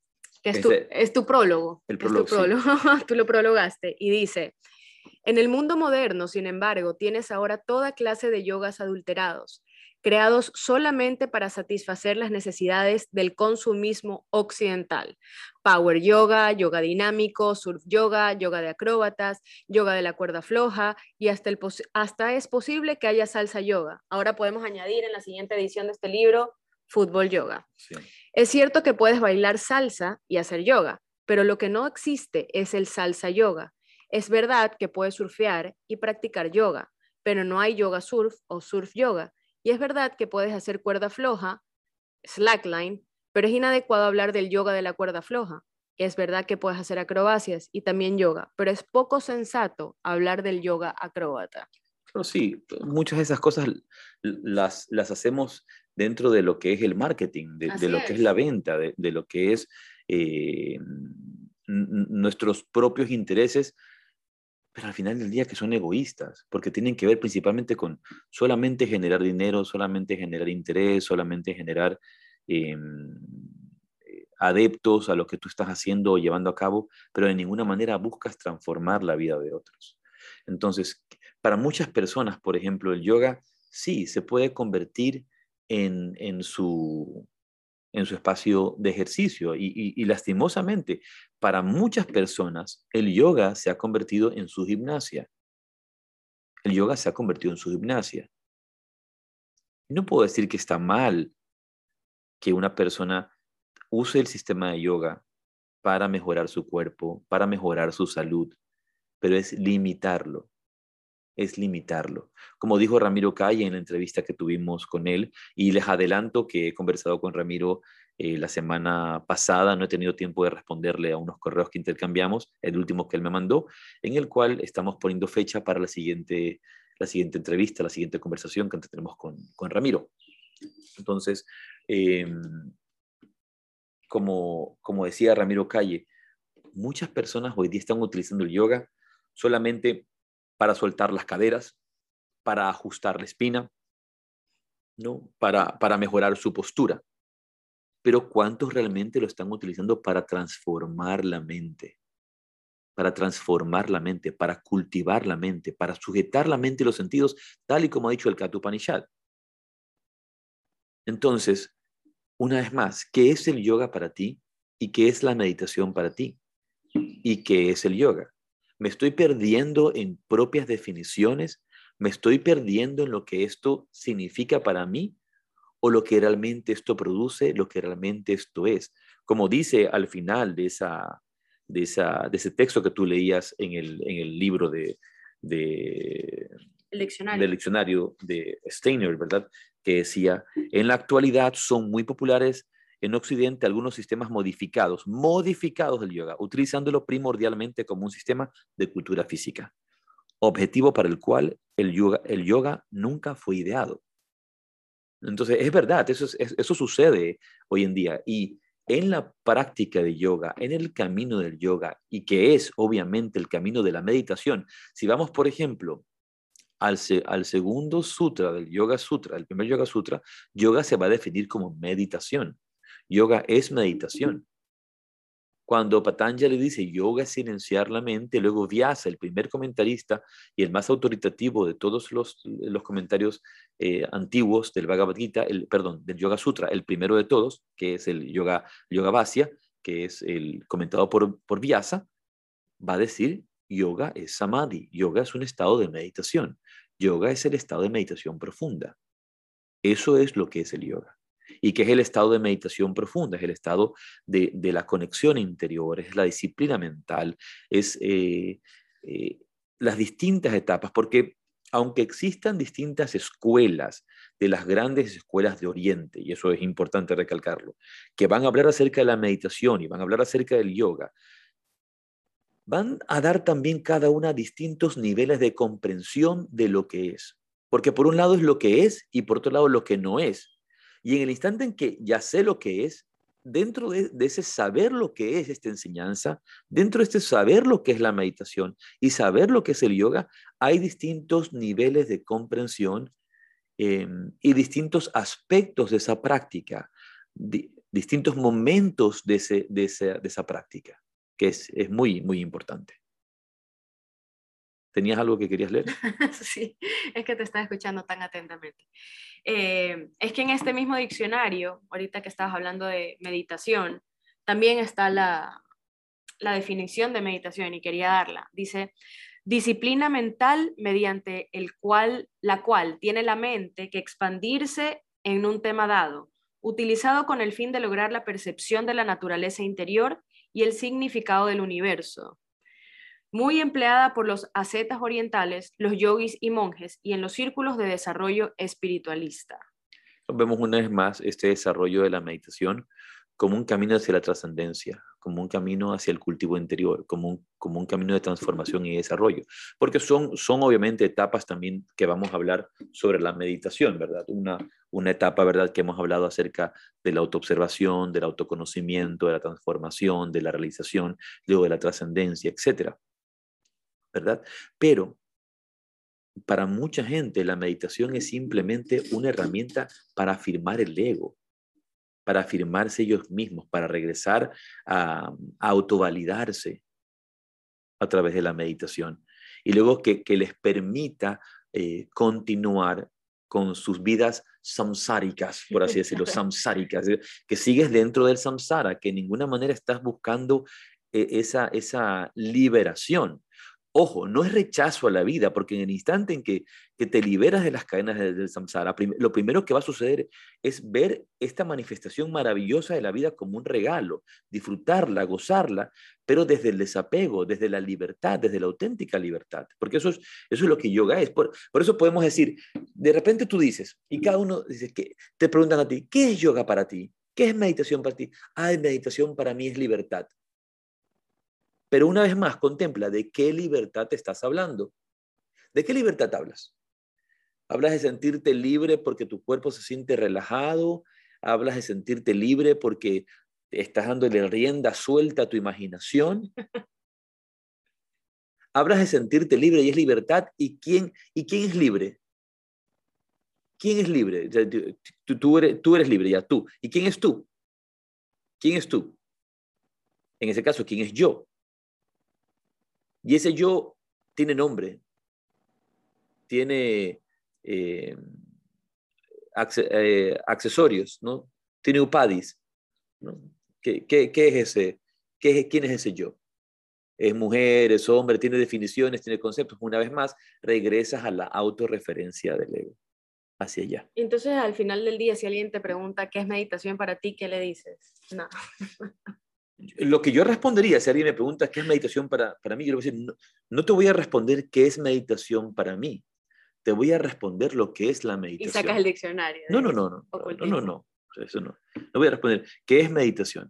es, tu, es, tu, prólogo. El prólogo, tú lo prologaste y dice, en el mundo moderno, sin embargo, tienes ahora toda clase de yogas adulterados, creados solamente para satisfacer las necesidades del consumismo occidental. Power yoga, yoga dinámico, surf yoga, yoga de acróbatas, yoga de la cuerda floja y hasta, el hasta es posible que haya salsa yoga. Ahora podemos añadir en la siguiente edición de este libro fútbol yoga. Es cierto que puedes bailar salsa y hacer yoga, pero lo que no existe es el salsa yoga. Es verdad que puedes surfear y practicar yoga, pero no hay yoga surf o surf yoga y es verdad que puedes hacer cuerda floja, slackline, pero es inadecuado hablar del yoga de la cuerda floja. Es verdad que puedes hacer acrobacias y también yoga, pero es poco sensato hablar del yoga acróbata. Pero sí, muchas de esas cosas las, las hacemos dentro de lo que es el marketing, de, lo que es la venta, de, lo que es eh, nuestros propios intereses al final del día que son egoístas, porque tienen que ver principalmente con solamente generar dinero, solamente generar interés, solamente generar em, eh, adeptos a lo que tú estás haciendo o llevando a cabo, pero de ninguna manera buscas transformar la vida de otros. Entonces, para muchas personas, por ejemplo, el yoga sí se puede convertir en, en su, en su espacio de ejercicio. Y, lastimosamente, para muchas personas, el yoga se ha convertido en su gimnasia. El yoga se ha convertido en su gimnasia. No puedo decir que está mal que una persona use el sistema de yoga para mejorar su cuerpo, para mejorar su salud, pero es limitarlo es limitarlo. Como dijo Ramiro Calle en la entrevista que tuvimos con él, y les adelanto que he conversado con Ramiro eh, la semana pasada, no he tenido tiempo de responderle a unos correos que intercambiamos, el último que él me mandó, en el cual estamos poniendo fecha para la siguiente, la siguiente entrevista, la siguiente conversación que tendremos con, con Ramiro. Entonces, em, como, como decía Ramiro Calle, muchas personas hoy día están utilizando el yoga solamente para soltar las caderas, para ajustar la espina, ¿no? para, para mejorar su postura. Pero ¿cuántos realmente lo están utilizando para transformar la mente? Para transformar la mente, para cultivar la mente, para sujetar la mente y los sentidos, tal y como ha dicho el Katupanishad. Entonces, una vez más, ¿qué es el yoga para ti? ¿Y qué es la meditación para ti? ¿Y qué es el yoga? Me estoy perdiendo en propias definiciones ¿Me estoy perdiendo en lo que esto significa para mí o lo que realmente esto produce, lo que realmente esto es? Como dice al final de, esa, de, esa, de ese texto que tú leías en el, en el libro de, de, el diccionario. del diccionario de Steiner, ¿verdad? Que decía, en la actualidad son muy populares en Occidente algunos sistemas modificados, modificados del yoga, utilizándolo primordialmente como un sistema de cultura física, objetivo para el cual el yoga, el yoga nunca fue ideado. Entonces, es verdad, eso, sucede hoy en día. Y en la práctica de yoga, en el camino del yoga, y que es obviamente el camino de la meditación, si vamos, por ejemplo, al, segundo sutra del Yoga Sutra, el primer Yoga Sutra, yoga se va a definir como meditación. Yoga es meditación. Cuando Patanjali dice yoga es silenciar la mente, luego Vyasa, el primer comentarista y el más autoritativo de todos los, los comentarios eh, antiguos del Bhagavad Gita, el, perdón, del Yoga Sutra, el primero de todos, que es el Yoga, yoga Vasya, que es el comentado por, por Vyasa, va a decir yoga es samadhi, yoga es un estado de meditación, yoga es el estado de meditación profunda. Eso es lo que es el yoga y que es el estado de meditación profunda, es el estado de, la conexión interior, es la disciplina mental, es eh, eh, las distintas etapas, porque aunque existan distintas escuelas de las grandes escuelas de Oriente, y eso es importante recalcarlo, que van a hablar acerca de la meditación y van a hablar acerca del yoga, van a dar también cada una distintos niveles de comprensión de lo que es. Porque por un lado es lo que es y por otro lado lo que no es. Y en el instante en que ya sé lo que es, dentro de, ese saber lo que es esta enseñanza, dentro de este saber lo que es la meditación y saber lo que es el yoga, hay distintos niveles de comprensión em, y distintos aspectos de esa práctica, distintos momentos de, de, esa práctica, que es, es muy, muy importante. ¿Tenías algo que querías leer? sí, es que te estaba escuchando tan atentamente. Eh, es que en este mismo diccionario, ahorita que estabas hablando de meditación, también está la, la definición de meditación y quería darla. Dice, disciplina mental mediante el cual, la cual tiene la mente que expandirse en un tema dado, utilizado con el fin de lograr la percepción de la naturaleza interior y el significado del universo, muy empleada por los ascetas orientales, los yogis y monjes y en los círculos de desarrollo espiritualista. Vemos una vez más este desarrollo de la meditación como un camino hacia la trascendencia, como un camino hacia el cultivo interior, como un, como un camino de transformación y desarrollo, porque son, son obviamente etapas también que vamos a hablar sobre la meditación, ¿verdad? Una, una etapa, ¿verdad?, que hemos hablado acerca de la autoobservación, del autoconocimiento, de la transformación, de la realización, luego de la trascendencia, etcétera. ¿Verdad? Pero para mucha gente la meditación es simplemente una herramienta para afirmar el ego, para afirmarse ellos mismos, para regresar a, autovalidarse a través de la meditación. Y luego que, les permita eh, continuar con sus vidas samsáricas, por así decirlo, samsáricas, que sigues dentro del samsara, que en ninguna manera estás buscando eh, esa, esa liberación, Ojo, no es rechazo a la vida, porque en el instante en que, te liberas de las cadenas del, samsara, lo primero que va a suceder es ver esta manifestación maravillosa de la vida como un regalo, disfrutarla, gozarla, pero desde el desapego, desde la libertad, desde la auténtica libertad, porque eso es, eso es lo que yoga es. Por, eso podemos decir, de repente tú dices, y cada uno dice, que te preguntan a ti, ¿qué es yoga para ti? ¿Qué es meditación para ti? Ah, meditación para mí es libertad. Pero una vez más, contempla de qué libertad te estás hablando. ¿De qué libertad hablas? ¿Hablas de sentirte libre porque tu cuerpo se siente relajado? ¿Hablas de sentirte libre porque estás dándole rienda suelta a tu imaginación? Hablas de sentirte libre y es libertad. ¿Y quién, y quién es libre? ¿Quién es libre? Tú, tú, eres, tú eres libre, ya tú. ¿Y quién es tú? ¿Quién es tú? En ese caso, ¿quién es yo? Y ese yo tiene nombre, tiene eh, eh, accesorios, ¿no? Tiene upadis. ¿no? ¿Qué, es ese? ¿Qué, ¿Quién es ese yo? es mujer, es hombre, tiene definiciones, tiene conceptos. Una vez más, regresas a la autorreferencia del ego, hacia allá. Entonces, al final del día, si alguien te pregunta qué es meditación para ti, ¿qué le dices? No. Lo que yo respondería, si alguien me pregunta qué es meditación para, para mí, yo le voy a decir, no, te voy a responder qué es meditación para mí. Te voy a responder lo que es la meditación. Y sacas el diccionario. No, no, no, no. No, no, no. Eso no. No voy a responder qué es meditación.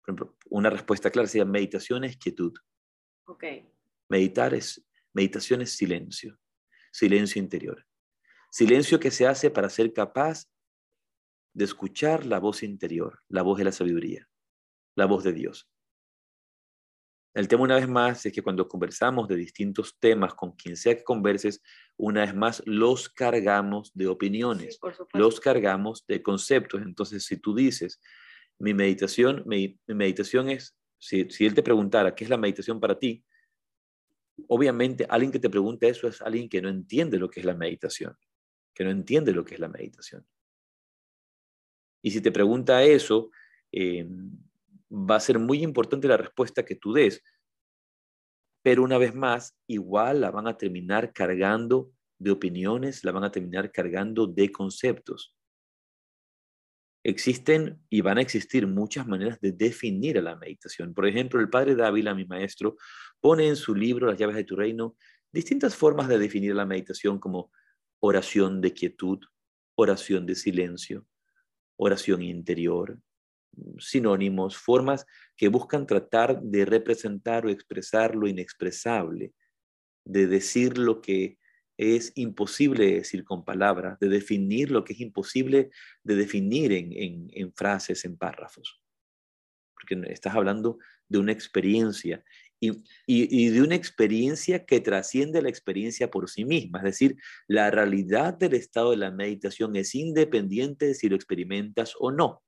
Por ejemplo, una respuesta clara sería meditación es quietud. Ok. Meditar es, meditación es silencio, silencio interior. Silencio que se hace para ser capaz de escuchar la voz interior, la voz de la sabiduría, la voz de Dios. El tema una vez más es que cuando conversamos de distintos temas con quien sea que converses, una vez más los cargamos de opiniones, los cargamos de conceptos. Entonces, si tú dices, mi meditación, mi meditación es si, él te preguntara qué es la meditación para ti, obviamente alguien que te pregunte eso es alguien que no entiende lo que es la meditación, que no entiende lo que es la meditación. Y si te pregunta eso, eh, va a ser muy importante la respuesta que tú des, pero una vez más, igual la van a terminar cargando de opiniones, la van a terminar cargando de conceptos. Existen y van a existir muchas maneras de definir a la meditación. Por ejemplo, el padre Dávila, mi maestro, pone en su libro Las llaves de tu reino distintas formas de definir la meditación como oración de quietud, oración de silencio, oración interior, sinónimos, formas que buscan tratar de representar o expresar lo inexpresable, de decir lo que es imposible decir con palabras, de definir lo que es imposible de definir en, frases, en párrafos. Porque estás hablando de una experiencia y, y, de una experiencia que trasciende la experiencia por sí misma. Es decir, la realidad del estado de la meditación es independiente de si lo experimentas o no.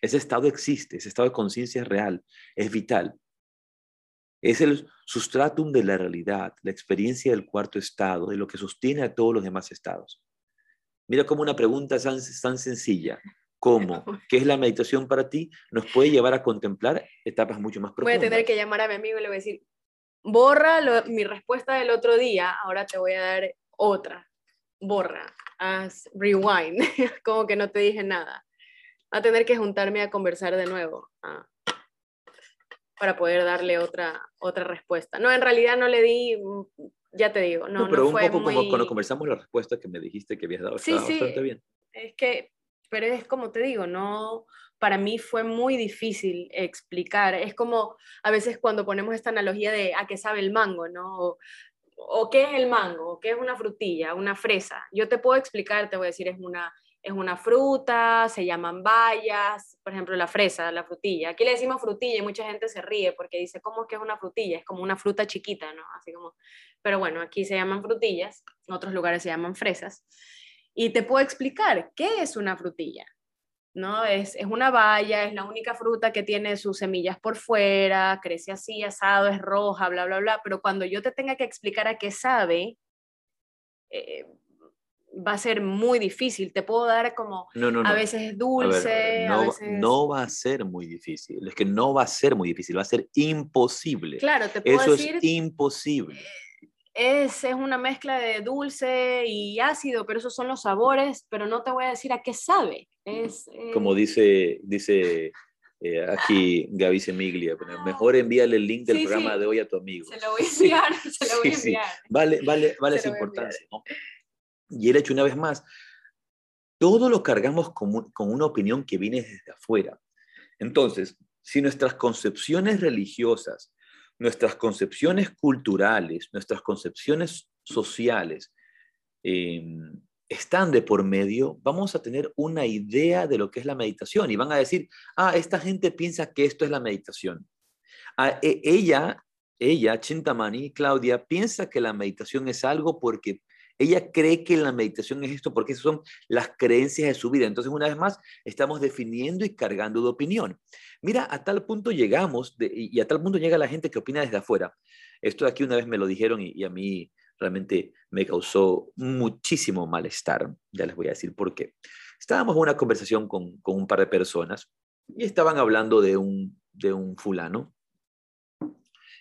Ese estado existe, ese estado de conciencia es real, es vital. Es el sustratum de la realidad, la experiencia del cuarto estado, de lo que sostiene a todos los demás estados. Mira cómo una pregunta tan, tan sencilla como ¿qué es la meditación para ti? nos puede llevar a contemplar etapas mucho más profundas. Voy a tener que llamar a mi amigo y le voy a decir, borra mi respuesta del otro día, ahora te voy a dar otra. Borra, haz rewind, como que no te dije nada. A tener que juntarme a conversar de nuevo. Ah para poder darle otra, otra respuesta. No, en realidad no le di, ya te digo, no, no pero un poco como cuando conversamos la respuesta que me dijiste que habías dado, sí, bastante bien. Es que, pero es como te digo, no, para mí fue muy difícil explicar. Es como a veces cuando ponemos esta analogía de a qué sabe el mango, ¿no? O, o qué es el mango, o qué es una frutilla, una fresa. Yo te puedo explicar, te voy a decir, es una es una fruta, se llaman bayas, por ejemplo, la fresa, la frutilla. Aquí le decimos frutilla y mucha gente se ríe porque dice, ¿cómo es que es una frutilla? Es como una fruta chiquita, ¿no? Así como, pero bueno, aquí se llaman frutillas, en otros lugares se llaman fresas. Y te puedo explicar qué es una frutilla. ¿no? Es, es una baya, es la única fruta que tiene sus semillas por fuera, crece así, asado, es roja, bla, bla, bla, pero cuando yo te tenga que explicar a qué sabe, eh, va a ser muy difícil. Te puedo dar como a veces dulce. no, a no va a ser muy difícil. Es que no va a ser muy difícil, va a ser imposible. Claro, te puedo Eso decir. es imposible. Es, es, una mezcla de dulce y ácido, pero esos son los sabores, pero no te voy a decir a qué sabe. Es, Como dice, dice eh, aquí Gaby Semiglia, mejor envíale el link del programa de hoy a tu amigo. Se lo voy a enviar, se lo voy a enviar. Vale, vale, vale esa importancia, ¿no? Y el hecho, una vez más, todo lo cargamos con, con una opinión que viene desde afuera. Entonces, si nuestras concepciones religiosas, nuestras concepciones culturales, nuestras concepciones sociales em, están de por medio, vamos a tener una idea de lo que es la meditación y van a decir, ah, esta gente piensa que esto es la meditación. Ah, e, ella, ella, Chintamani, Claudia, piensa que la meditación es algo porque ella cree que la meditación es esto porque esas son las creencias de su vida. Entonces, una vez más, estamos definiendo y cargando de opinión. Mira, a tal punto llegamos y a tal punto llega la gente que opina desde afuera. Esto de aquí una vez me lo dijeron y, a mí realmente me causó muchísimo malestar. Ya les voy a decir por qué. Estábamos en una conversación con, un par de personas y estaban hablando de un, de un fulano,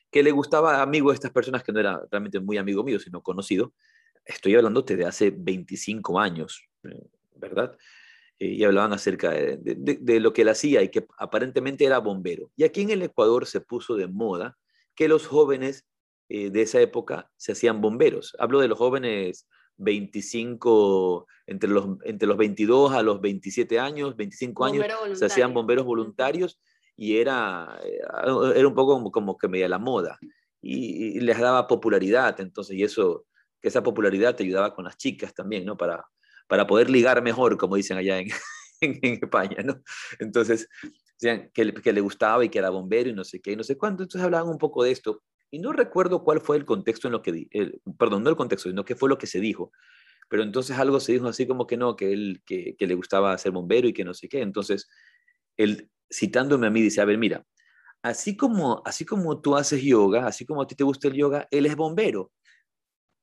que le gustaba amigo de estas personas que no era realmente muy amigo mío, sino conocido. Estoy hablándote de hace 25 años, eh, ¿verdad? Eh, y hablaban acerca de, lo que él hacía y que aparentemente era bombero. Y aquí en el Ecuador se puso de moda que los jóvenes eh, de esa época se hacían bomberos. Hablo de los jóvenes 25, entre los, entre los 22 a los 27 años, 25 años, se hacían bomberos voluntarios y era, era un poco como, que media la moda y, les daba popularidad, entonces, y eso, que esa popularidad te ayudaba con las chicas también, ¿no? Para, para poder ligar mejor, como dicen allá en, en, España, ¿no? Entonces, decían que, que, le gustaba y que era bombero y no sé qué, y no sé cuánto, entonces hablaban un poco de esto, y no recuerdo cuál fue el contexto en lo que, el, perdón, no el contexto, sino qué fue lo que se dijo, pero entonces algo se dijo así como que no, que él, que, que le gustaba ser bombero y que no sé qué, entonces él citándome a mí, dice, a ver, mira, así como, así como tú haces yoga, así como a ti te gusta el yoga, él es bombero.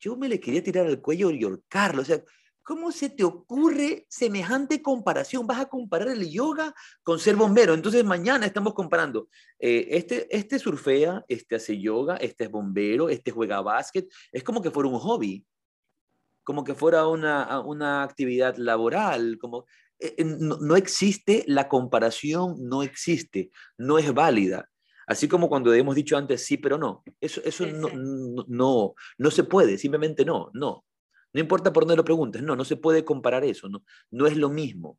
Yo me le quería tirar al cuello y ahorcarlo. O sea, ¿cómo se te ocurre semejante comparación? Vas a comparar el yoga con ser bombero. Entonces mañana estamos comparando. Eh, este, este surfea, este hace yoga, este es bombero, este juega básquet. Es como que fuera un hobby como que fuera una, una actividad laboral, como eh, eh, no, existe la comparación, no existe, no es válida. Así como cuando hemos dicho antes sí, pero no. Eso, eso no, no, no, se puede, simplemente no, no. No importa por dónde lo preguntes, no, no se puede comparar eso, no, no es lo mismo.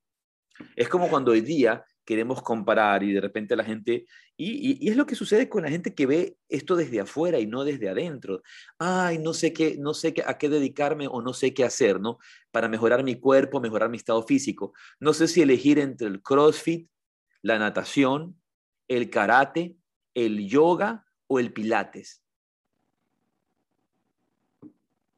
Es como cuando hoy día queremos comparar y de repente la gente, y, es lo que sucede con la gente que ve esto desde afuera y no desde adentro. Ay, no sé qué, no sé qué, a qué dedicarme o no sé qué hacer, ¿no? Para mejorar mi cuerpo, mejorar mi estado físico. No sé si elegir entre el CrossFit, la natación, el karate, el yoga o el pilates.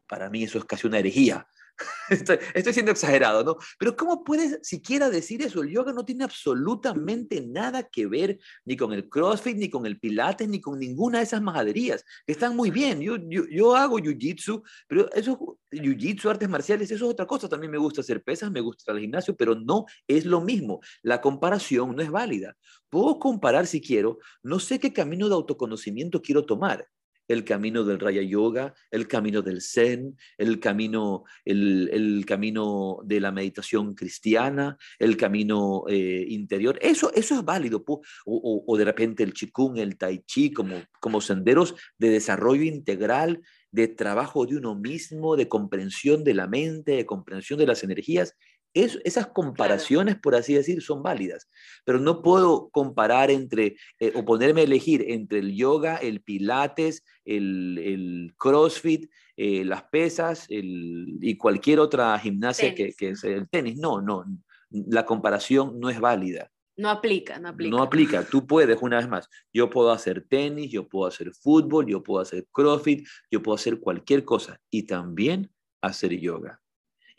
Para mí eso es casi una herejía. Estoy, siendo exagerado, ¿no? Pero ¿cómo puedes siquiera decir eso? El yoga no tiene absolutamente nada que ver ni con el CrossFit, ni con el Pilates, ni con ninguna de esas majaderías, que están muy bien. Yo, yo, yo hago Jiu-Jitsu, pero eso, Jiu-Jitsu, artes marciales, eso es otra cosa. También me gusta hacer pesas, me gusta ir al gimnasio, pero no es lo mismo. La comparación no es válida. Puedo comparar si quiero, no sé qué camino de autoconocimiento quiero tomar el camino del Raya Yoga, el camino del Zen, el camino, el, camino de la meditación cristiana, el camino eh, interior. Eso, eso es válido. O, de repente el Qigong, el Tai Chi, como, como senderos de desarrollo integral, de trabajo de uno mismo, de comprensión de la mente, de comprensión de las energías esas comparaciones, por así decir, son válidas, pero no puedo comparar entre, eh, o ponerme a elegir entre el yoga, el pilates, el, crossfit, eh, las pesas y cualquier otra gimnasia que, que, es el tenis. No, no, la comparación no es válida. No aplica, no aplica. No aplica. Tú puedes, una vez más, yo puedo hacer tenis, yo puedo hacer fútbol, yo puedo hacer crossfit, yo puedo hacer cualquier cosa y también hacer yoga.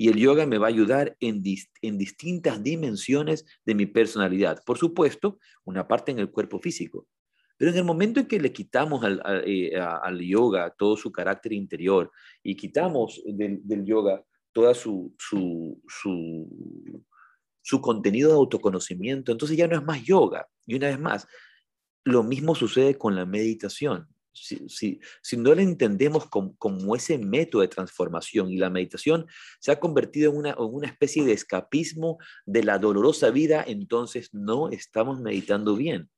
Y el yoga me va a ayudar en, en distintas dimensiones de mi personalidad. Por supuesto, una parte en el cuerpo físico. Pero en el momento en que le quitamos al, eh, yoga todo su carácter interior y quitamos del, yoga toda su, su, su, su, contenido de autoconocimiento, entonces ya no es más yoga. Y una vez más, lo mismo sucede con la meditación si, si, no la entendemos como, ese método de transformación y la meditación se ha convertido en una, en una especie de escapismo de la dolorosa vida, entonces no estamos meditando bien,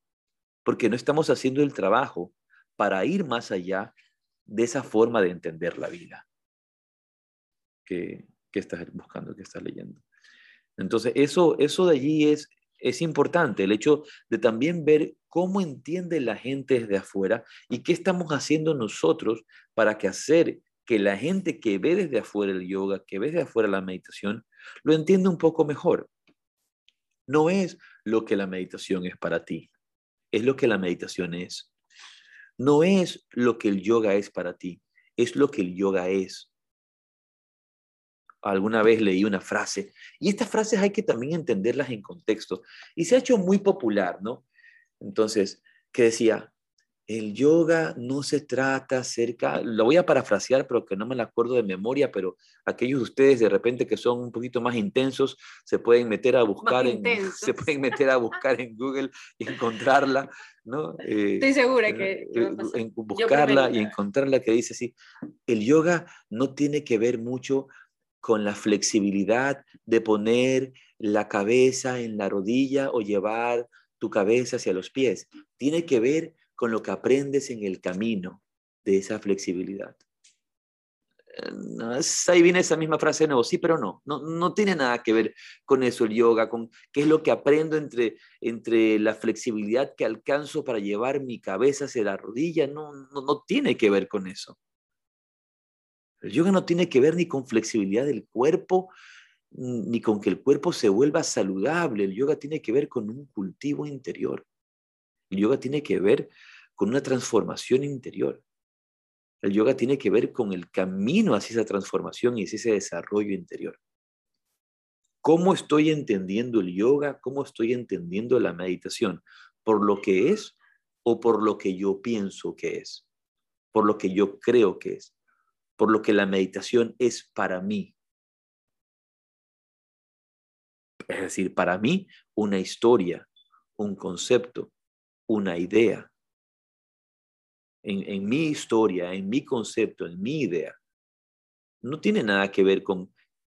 porque no estamos haciendo el trabajo para ir más allá de esa forma de entender la vida que, que estás buscando, que estás leyendo. Entonces, eso, eso de allí es, es importante, el hecho de también ver cómo entiende la gente desde afuera y qué estamos haciendo nosotros para que hacer que la gente que ve desde afuera el yoga, que ve desde afuera la meditación, lo entienda un poco mejor. No es lo que la meditación es para ti, es lo que la meditación es. No es lo que el yoga es para ti, es lo que el yoga es alguna vez leí una frase, y estas frases hay que también entenderlas en contexto, y se ha hecho muy popular, ¿no? Entonces, que decía, el yoga no se trata acerca, lo voy a parafrasear, pero que no me lo acuerdo de memoria, pero aquellos de ustedes de repente que son un poquito más intensos se pueden meter a buscar en se pueden meter a buscar en Google y encontrarla, ¿no? Eh, Estoy segura que, buscarla y encontrarla que dice así, el yoga no tiene que ver mucho con la flexibilidad de poner la cabeza en la rodilla o llevar tu cabeza hacia los pies. Tiene que ver con lo que aprendes en el camino de esa flexibilidad. Eh, ahí viene esa misma frase de nuevo, sí, pero no, no, no tiene nada que ver con eso el yoga, con qué es lo que aprendo entre, entre la flexibilidad que alcanzo para llevar mi cabeza hacia la rodilla, no, no, no tiene que ver con eso. El yoga no tiene que ver ni con flexibilidad del cuerpo, ni con que el cuerpo se vuelva saludable. El yoga tiene que ver con un cultivo interior. El yoga tiene que ver con una transformación interior. El yoga tiene que ver con el camino hacia esa transformación y hacia ese desarrollo interior. ¿Cómo estoy entendiendo el yoga? ¿Cómo estoy entendiendo la meditación? ¿Por lo que es o por lo que yo pienso que es? ¿Por lo que yo creo que es? ¿Por lo que la meditación es para mí? Es decir, para mí una historia, un concepto, una idea. En, mi historia, en mi concepto, en mi idea. No tiene nada que ver con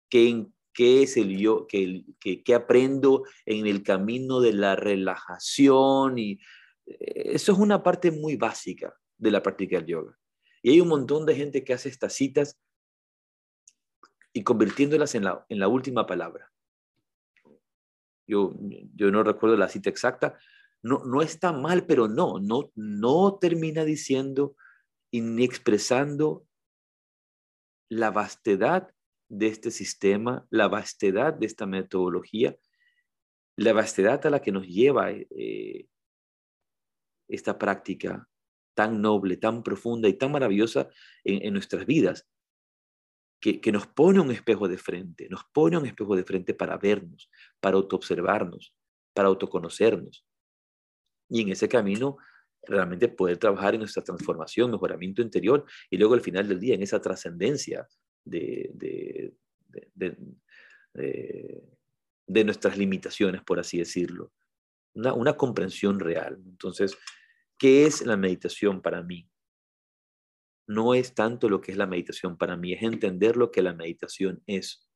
qué, es el yo, qué, qué, aprendo en el camino de la relajación. Y eh, eso es una parte muy básica de la práctica del yoga. Y hay un montón de gente que hace estas citas y convirtiéndolas en la, en la última palabra. Yo, yo no recuerdo la cita exacta, no, está mal, pero no, no, no termina diciendo y ni expresando la vastedad de este sistema, la vastedad de esta metodología, la vastedad a la que nos lleva eh, esta práctica tan noble, tan profunda y tan maravillosa en, nuestras vidas, que, nos pone un espejo de frente, nos pone un espejo de frente para vernos, para autoobservarnos, para autoconocernos, y en ese camino realmente poder trabajar en nuestra transformación, mejoramiento interior y luego al final del día en esa trascendencia de, nuestras limitaciones, por así decirlo. Una comprensión real. Entonces, ¿qué es la meditación para mí? No es tanto lo que es la meditación para mí, es entender lo que la meditación es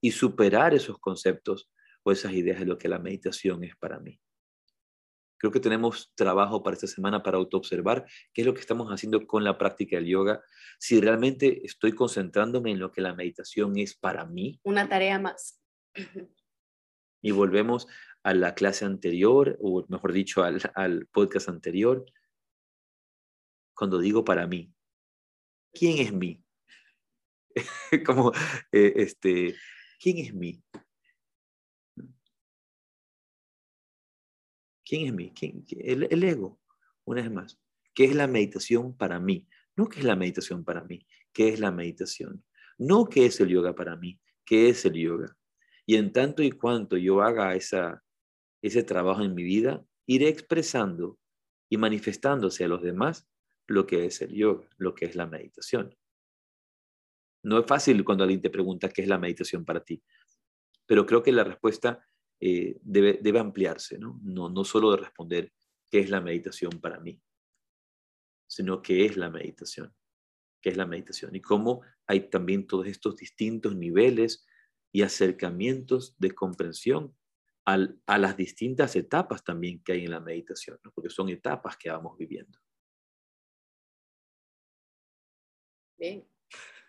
y superar esos conceptos o esas ideas de lo que la meditación es para mí. Creo que tenemos trabajo para esta semana para autoobservar qué es lo que estamos haciendo con la práctica del yoga, si realmente estoy concentrándome en lo que la meditación es para mí. Una tarea más. Y volvemos a la clase anterior, o mejor dicho, al, podcast anterior, cuando digo para mí. ¿Quién es mí? Como, eh, este, ¿quién es mí? ¿Quién es mí? El, ego, una vez más. ¿Qué es la meditación para mí? No qué es la meditación para mí, qué es la meditación. No qué es el yoga para mí, qué es el yoga. Y en tanto y cuanto yo haga esa, ese trabajo en mi vida, iré expresando y manifestándose a los demás lo que es el yoga, lo que es la meditación. No es fácil cuando alguien te pregunta qué es la meditación para ti, pero creo que la respuesta eh, debe, debe, ampliarse, ¿no? ¿no? No solo de responder qué es la meditación para mí, sino qué es la meditación, qué es la meditación y cómo hay también todos estos distintos niveles y acercamientos de comprensión al, a las distintas etapas también que hay en la meditación, ¿no? porque son etapas que vamos viviendo. Bien.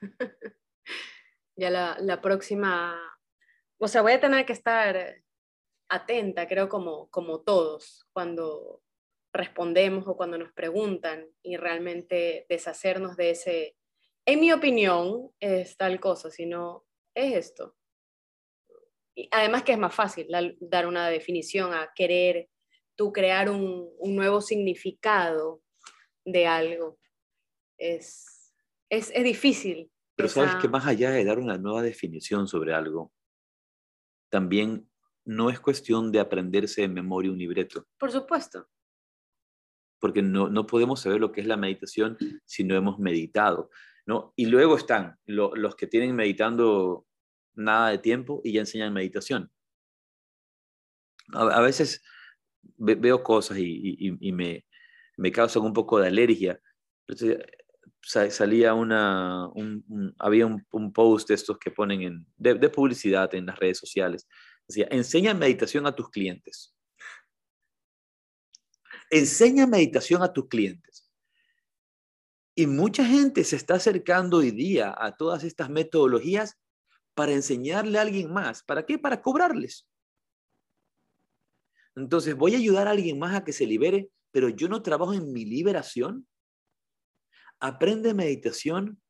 ya la, la próxima, o sea, voy a tener que estar atenta, creo, como, como todos, cuando respondemos o cuando nos preguntan y realmente deshacernos de ese, en mi opinión, es tal cosa, sino es esto. Además que es más fácil dar una definición a querer tú crear un, un nuevo significado de algo. Es, es, es difícil. Pero sabes que más allá de dar una nueva definición sobre algo, también no es cuestión de aprenderse de memoria un libreto. Por supuesto. porque no, no podemos saber lo que es la meditación si no hemos meditado. ¿no? Y luego están los que tienen meditando nada de tiempo y ya enseñan meditación. A, veces veo cosas y, me, me, causan un poco de alergia. Salía una, había un, post de estos que ponen en, de, de publicidad en las redes sociales. Decía, enseña meditación a tus clientes. Enseña meditación a tus clientes. Y mucha gente se está acercando hoy día a todas estas metodologías para enseñarle a alguien más. ¿Para qué? Para cobrarles. Entonces, voy a ayudar a alguien más a que se libere, pero yo no trabajo en mi liberación. Aprende meditación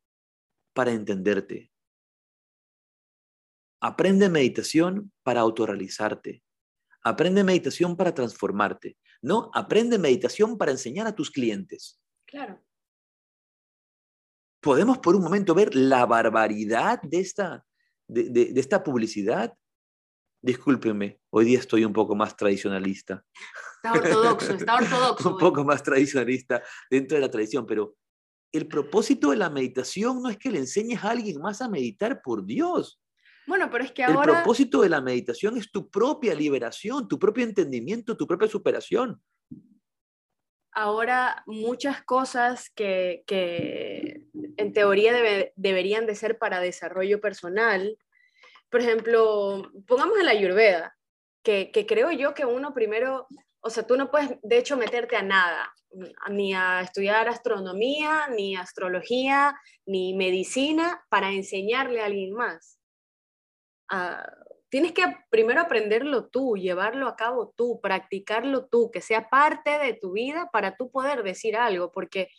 para entenderte. Aprende meditación para autorrealizarte. Aprende meditación para transformarte. No, aprende meditación para enseñar a tus clientes. Claro. Podemos por un momento ver la barbaridad de esta, de, esta publicidad, discúlpeme, hoy día estoy un poco más tradicionalista. Está ortodoxo, está ortodoxo. un poco más tradicionalista dentro de la tradición, pero el propósito de la meditación no es que le enseñes a alguien más a meditar por Dios. Bueno, pero es que ahora... El propósito de la meditación es tu propia liberación, tu propio entendimiento, tu propia superación ahora muchas cosas que, en teoría deberían de ser para desarrollo personal. Por ejemplo, pongamos en la ayurveda, que, creo yo que uno primero, o sea, tú no puedes de hecho meterte a nada, ni a estudiar astronomía, ni astrología, ni medicina para enseñarle a alguien más. Ah, tienes que primero aprenderlo tú, llevarlo a cabo tú, practicarlo tú, que sea parte de tu vida para tú poder decir algo, porque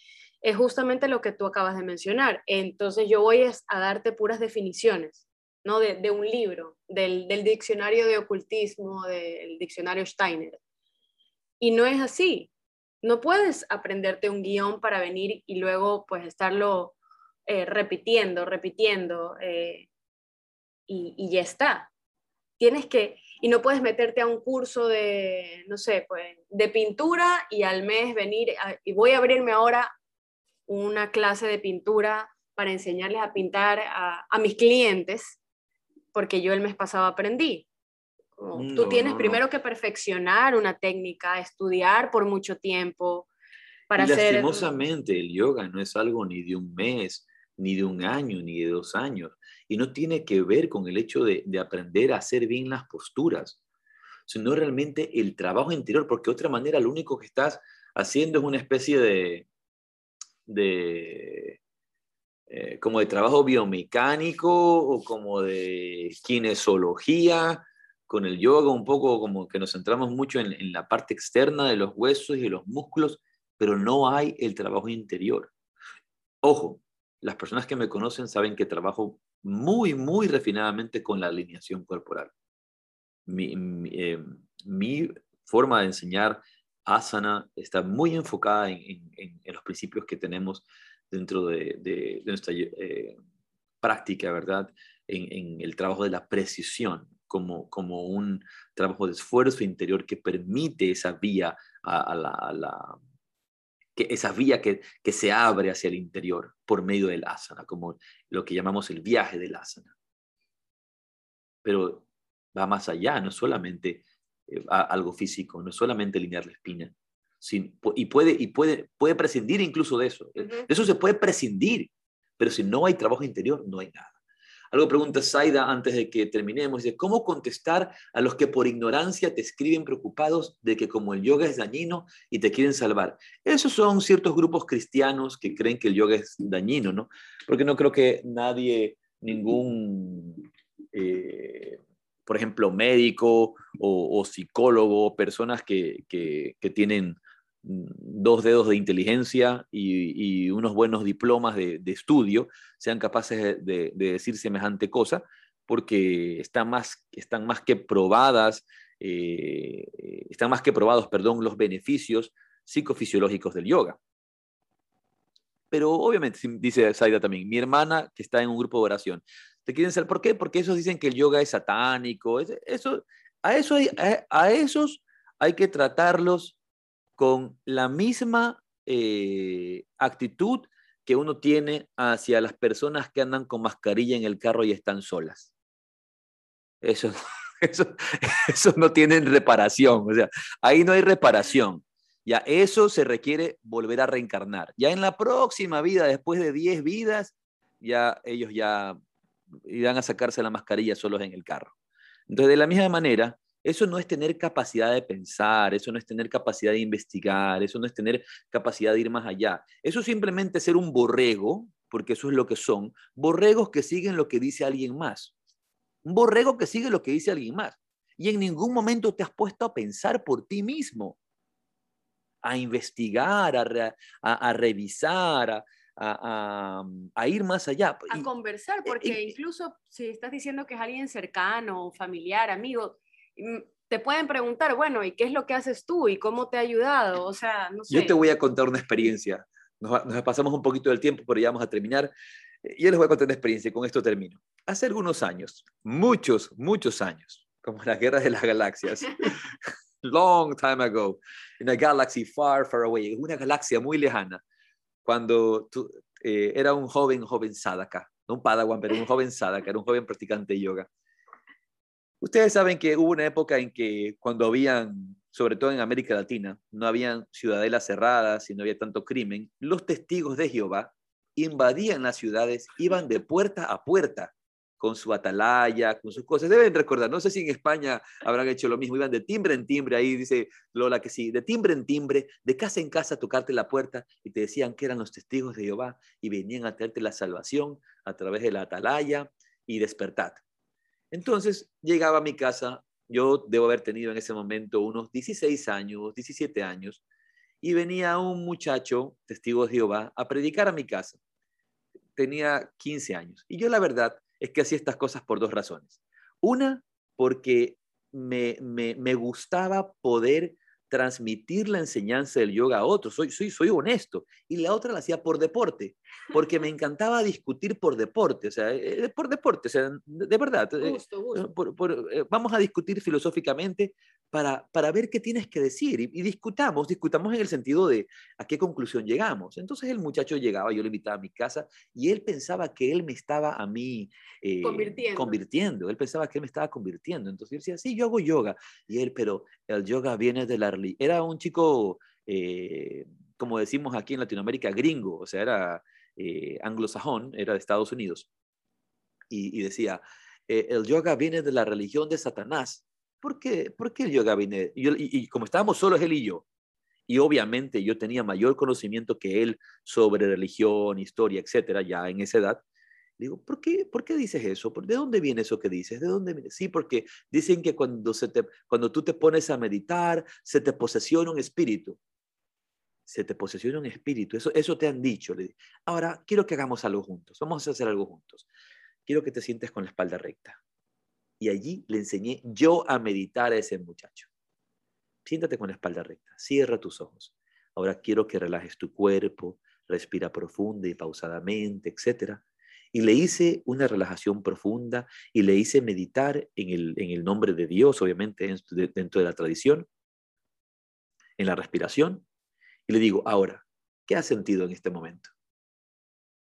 es justamente lo que tú acabas de mencionar. Entonces yo voy a darte puras definiciones, ¿no? De, un libro, del, diccionario de ocultismo, del diccionario Steiner. Y no es así. No puedes aprenderte un guion para venir y luego pues estarlo eh, repitiendo, repitiendo eh, y, ya está tienes que, y no puedes meterte a un curso de, no sé, pues, de pintura y al mes venir, y voy a abrirme ahora una clase de pintura para enseñarles a pintar a, mis clientes, porque yo el mes pasado aprendí. tú tienes primero que perfeccionar una técnica, estudiar por mucho tiempo para y hacer... Lastimosamente, el yoga no es algo ni de un mes, ni de un año, ni de dos años y no tiene que ver con el hecho de, aprender a hacer bien las posturas, sino realmente el trabajo interior, porque de otra manera lo único que estás haciendo es una especie de, de eh, como de trabajo biomecánico o como de kinesiología, con el yoga un poco como que nos centramos mucho en, en la parte externa de los huesos y de los músculos, pero no hay el trabajo interior. Ojo, las personas que me conocen saben que trabajo muy, muy refinadamente con la alineación corporal. Mi, eh, forma de enseñar asana está muy enfocada en, los principios que tenemos dentro de, nuestra eh, práctica, ¿verdad? En, el trabajo de la precisión, como, como un trabajo de esfuerzo interior que permite esa vía a la que esa vía que, que, se abre hacia el interior por medio del asana, como lo que llamamos el viaje del asana. Pero va más allá, no solamente eh, algo físico, no solamente alinear la espina, y, puede, y puede, puede prescindir incluso de eso. De eso se puede prescindir, pero si no hay trabajo interior, no hay nada. Algo pregunta Saida antes de que terminemos. Dice, ¿cómo contestar a los que por ignorancia te escriben preocupados de que como el yoga es dañino y te quieren salvar? Esos son ciertos grupos cristianos que creen que el yoga es dañino, ¿no? Porque no creo que nadie, ningún, eh, por ejemplo, médico o, psicólogo, personas que, que tienen dos dedos de inteligencia y, unos buenos diplomas de, estudio sean capaces de, decir semejante cosa, porque están más, están más que probadas, eh, están más que probados, perdón, los beneficios psicofisiológicos del yoga. Pero obviamente, dice Saida también, mi hermana que está en un grupo de oración, ¿te quieren saber por qué? Porque esos dicen que el yoga es satánico, eso, a, eso a esos hay que tratarlos con la misma eh, actitud que uno tiene hacia las personas que andan con mascarilla en el carro y están solas. Eso, eso, eso no tiene reparación, o sea, ahí no hay reparación. Ya eso se requiere volver a reencarnar. Ya en la próxima vida, después de 10 vidas, ya ellos ya irán a sacarse la mascarilla solos en el carro. Entonces, de la misma manera, eso no es tener capacidad de pensar, eso no es tener capacidad de investigar, eso no es tener capacidad de ir más allá. Eso es simplemente ser un borrego, porque eso es lo que son, borregos que siguen lo que dice alguien más. Un borrego que sigue lo que dice alguien más. Y en ningún momento te has puesto a pensar por ti mismo, a investigar, a, revisar, a, ir más allá. A conversar, e, porque incluso si estás diciendo que es alguien cercano, familiar, amigo, mm, te pueden preguntar, bueno, ¿y qué es lo que haces tú? ¿Y cómo te ha ayudado? O sea, no sé. Yo te voy a contar una experiencia. Nos, nos pasamos un poquito del tiempo, pero ya vamos a terminar. Yo les voy a contar una experiencia y con esto termino. Hace algunos años, muchos, muchos años, como la guerra de las galaxias, long time ago, in a galaxy far, far away, una galaxia muy lejana, cuando tú, eh, era un joven, joven sadaka, no un padawan, pero un joven sadaka, era un joven practicante de yoga. Ustedes saben que hubo una época en que cuando habían, sobre todo en América Latina, no habían ciudadelas cerradas y no había tanto crimen, los testigos de Jehová invadían las ciudades, iban de puerta a puerta con su atalaya, con sus cosas. Deben recordar, no sé si en España habrán hecho lo mismo, iban de timbre en timbre, ahí dice Lola que sí, de timbre en timbre, de casa en casa tocarte la puerta y te decían que eran los testigos de Jehová y venían a traerte la salvación a través de la atalaya y despertar. Entonces llegaba a mi casa, yo debo haber tenido en ese momento unos 16 años, 17 años, y venía un muchacho, testigo de Jehová, a predicar a mi casa. Tenía 15 años. Y yo la verdad es que hacía estas cosas por dos razones. Una, porque me, me, gustaba poder transmitir la enseñanza del yoga a otros. Soy, soy, soy honesto. Y la otra la hacía por deporte, porque me encantaba discutir por deporte, o sea, eh, por deporte, o sea, de, verdad. Eh, eh, vamos a discutir filosóficamente para, para ver qué tienes que decir y, discutamos, discutamos en el sentido de a qué conclusión llegamos. Entonces el muchacho llegaba, yo le invitaba a mi casa y él pensaba que él me estaba a mí convirtiendo. convirtiendo. Él pensaba que él me estaba convirtiendo. Entonces yo decía, sí, yo hago yoga. Y él, pero el yoga viene de la era un chico, eh, como decimos aquí en Latinoamérica, gringo, o sea, era eh, anglosajón, era de Estados Unidos. Y, decía, eh, el yoga viene de la religión de Satanás. ¿Por qué, ¿Por qué el yoga viene? Y, como estábamos solos él y yo, y obviamente yo tenía mayor conocimiento que él sobre religión, historia, etcétera, ya en esa edad, Digo, ¿por qué, ¿por qué dices eso? ¿De dónde viene eso que dices? ¿De dónde viene? Sí, porque dicen que cuando, se te, cuando tú te pones a meditar, se te posesiona un espíritu. Se te posesiona un espíritu. Eso, eso te han dicho. Ahora, quiero que hagamos algo juntos. Vamos a hacer algo juntos. Quiero que te sientes con la espalda recta. Y allí le enseñé yo a meditar a ese muchacho. Siéntate con la espalda recta. Cierra tus ojos. Ahora quiero que relajes tu cuerpo, respira profunda y pausadamente, etcétera y le hice una relajación profunda y le hice meditar en el, en el nombre de Dios, obviamente dentro de la tradición, en la respiración. Y le digo, ahora, ¿qué has sentido en este momento?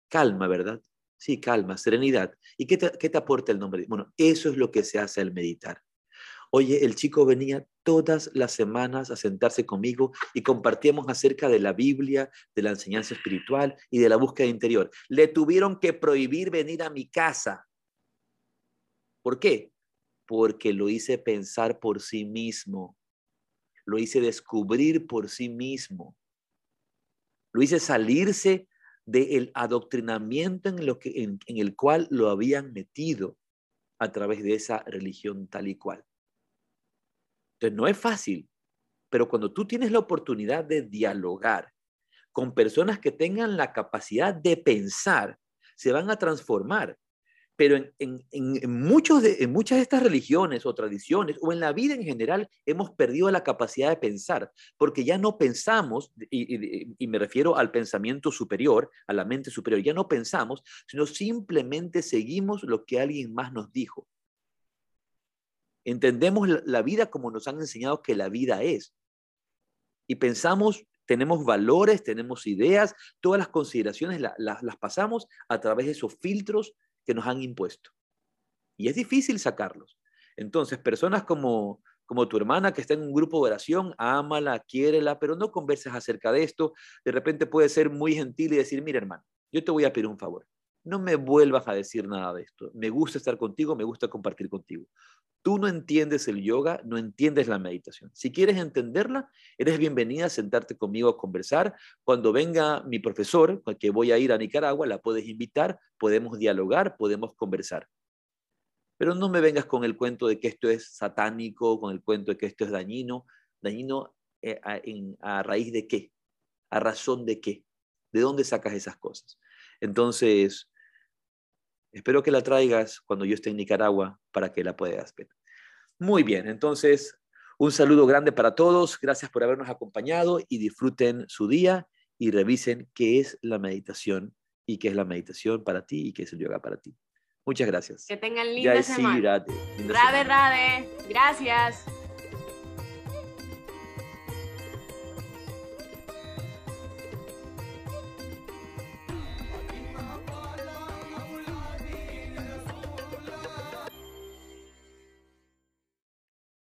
Calma, ¿verdad? Sí, calma, serenidad. ¿Y qué te, qué te aporta el nombre? Bueno, eso es lo que se hace al meditar. Oye, el chico venía todas las semanas a sentarse conmigo y compartíamos acerca de la Biblia, de la enseñanza espiritual y de la búsqueda interior. Le tuvieron que prohibir venir a mi casa. ¿Por qué? Porque lo hice pensar por sí mismo. Lo hice descubrir por sí mismo. Lo hice salirse del adoctrinamiento en, lo que, en el cual lo habían metido a través de esa religión tal y cual. Entonces, no es fácil, pero cuando tú tienes la oportunidad de dialogar con personas que tengan la capacidad de pensar, se van a transformar. Pero en, muchos de, en muchas de estas religiones o tradiciones, o en la vida en general, hemos perdido la capacidad de pensar, porque ya no pensamos, y, y me refiero al pensamiento superior, a la mente superior, ya no pensamos, sino simplemente seguimos lo que alguien más nos dijo. Entendemos la vida como nos han enseñado que la vida es. y pensamos, tenemos valores, tenemos ideas, todas las consideraciones las pasamos a través de esos filtros que nos han impuesto. Y es difícil sacarlos. Entonces, personas como, como tu hermana que está en un grupo de oración, ámala, quiérela, pero no converses acerca de esto. De repente puede ser muy gentil y decir, mira hermano, yo te voy a pedir un favor. No me vuelvas a decir nada de esto. Me gusta estar contigo, me gusta compartir contigo. Tú no entiendes el yoga, no entiendes la meditación. Si quieres entenderla, eres bienvenida a sentarte conmigo a conversar. Cuando venga mi profesor, que voy a ir a Nicaragua, la puedes invitar, podemos dialogar, podemos conversar. Pero no me vengas con el cuento de que esto es satánico, con el cuento de que esto es dañino. Dañino eh, a, raíz de qué? ¿A razón de qué? ¿De dónde sacas esas cosas? Entonces, espero que la traigas cuando yo esté en Nicaragua para que la puedas ver. Muy bien, entonces, un saludo grande para todos. Gracias por habernos acompañado y disfruten su día y revisen qué es la meditación y qué es la meditación para ti y qué es el yoga para ti. Muchas gracias. Que tengan linda semana. Rade, Rade. Gracias.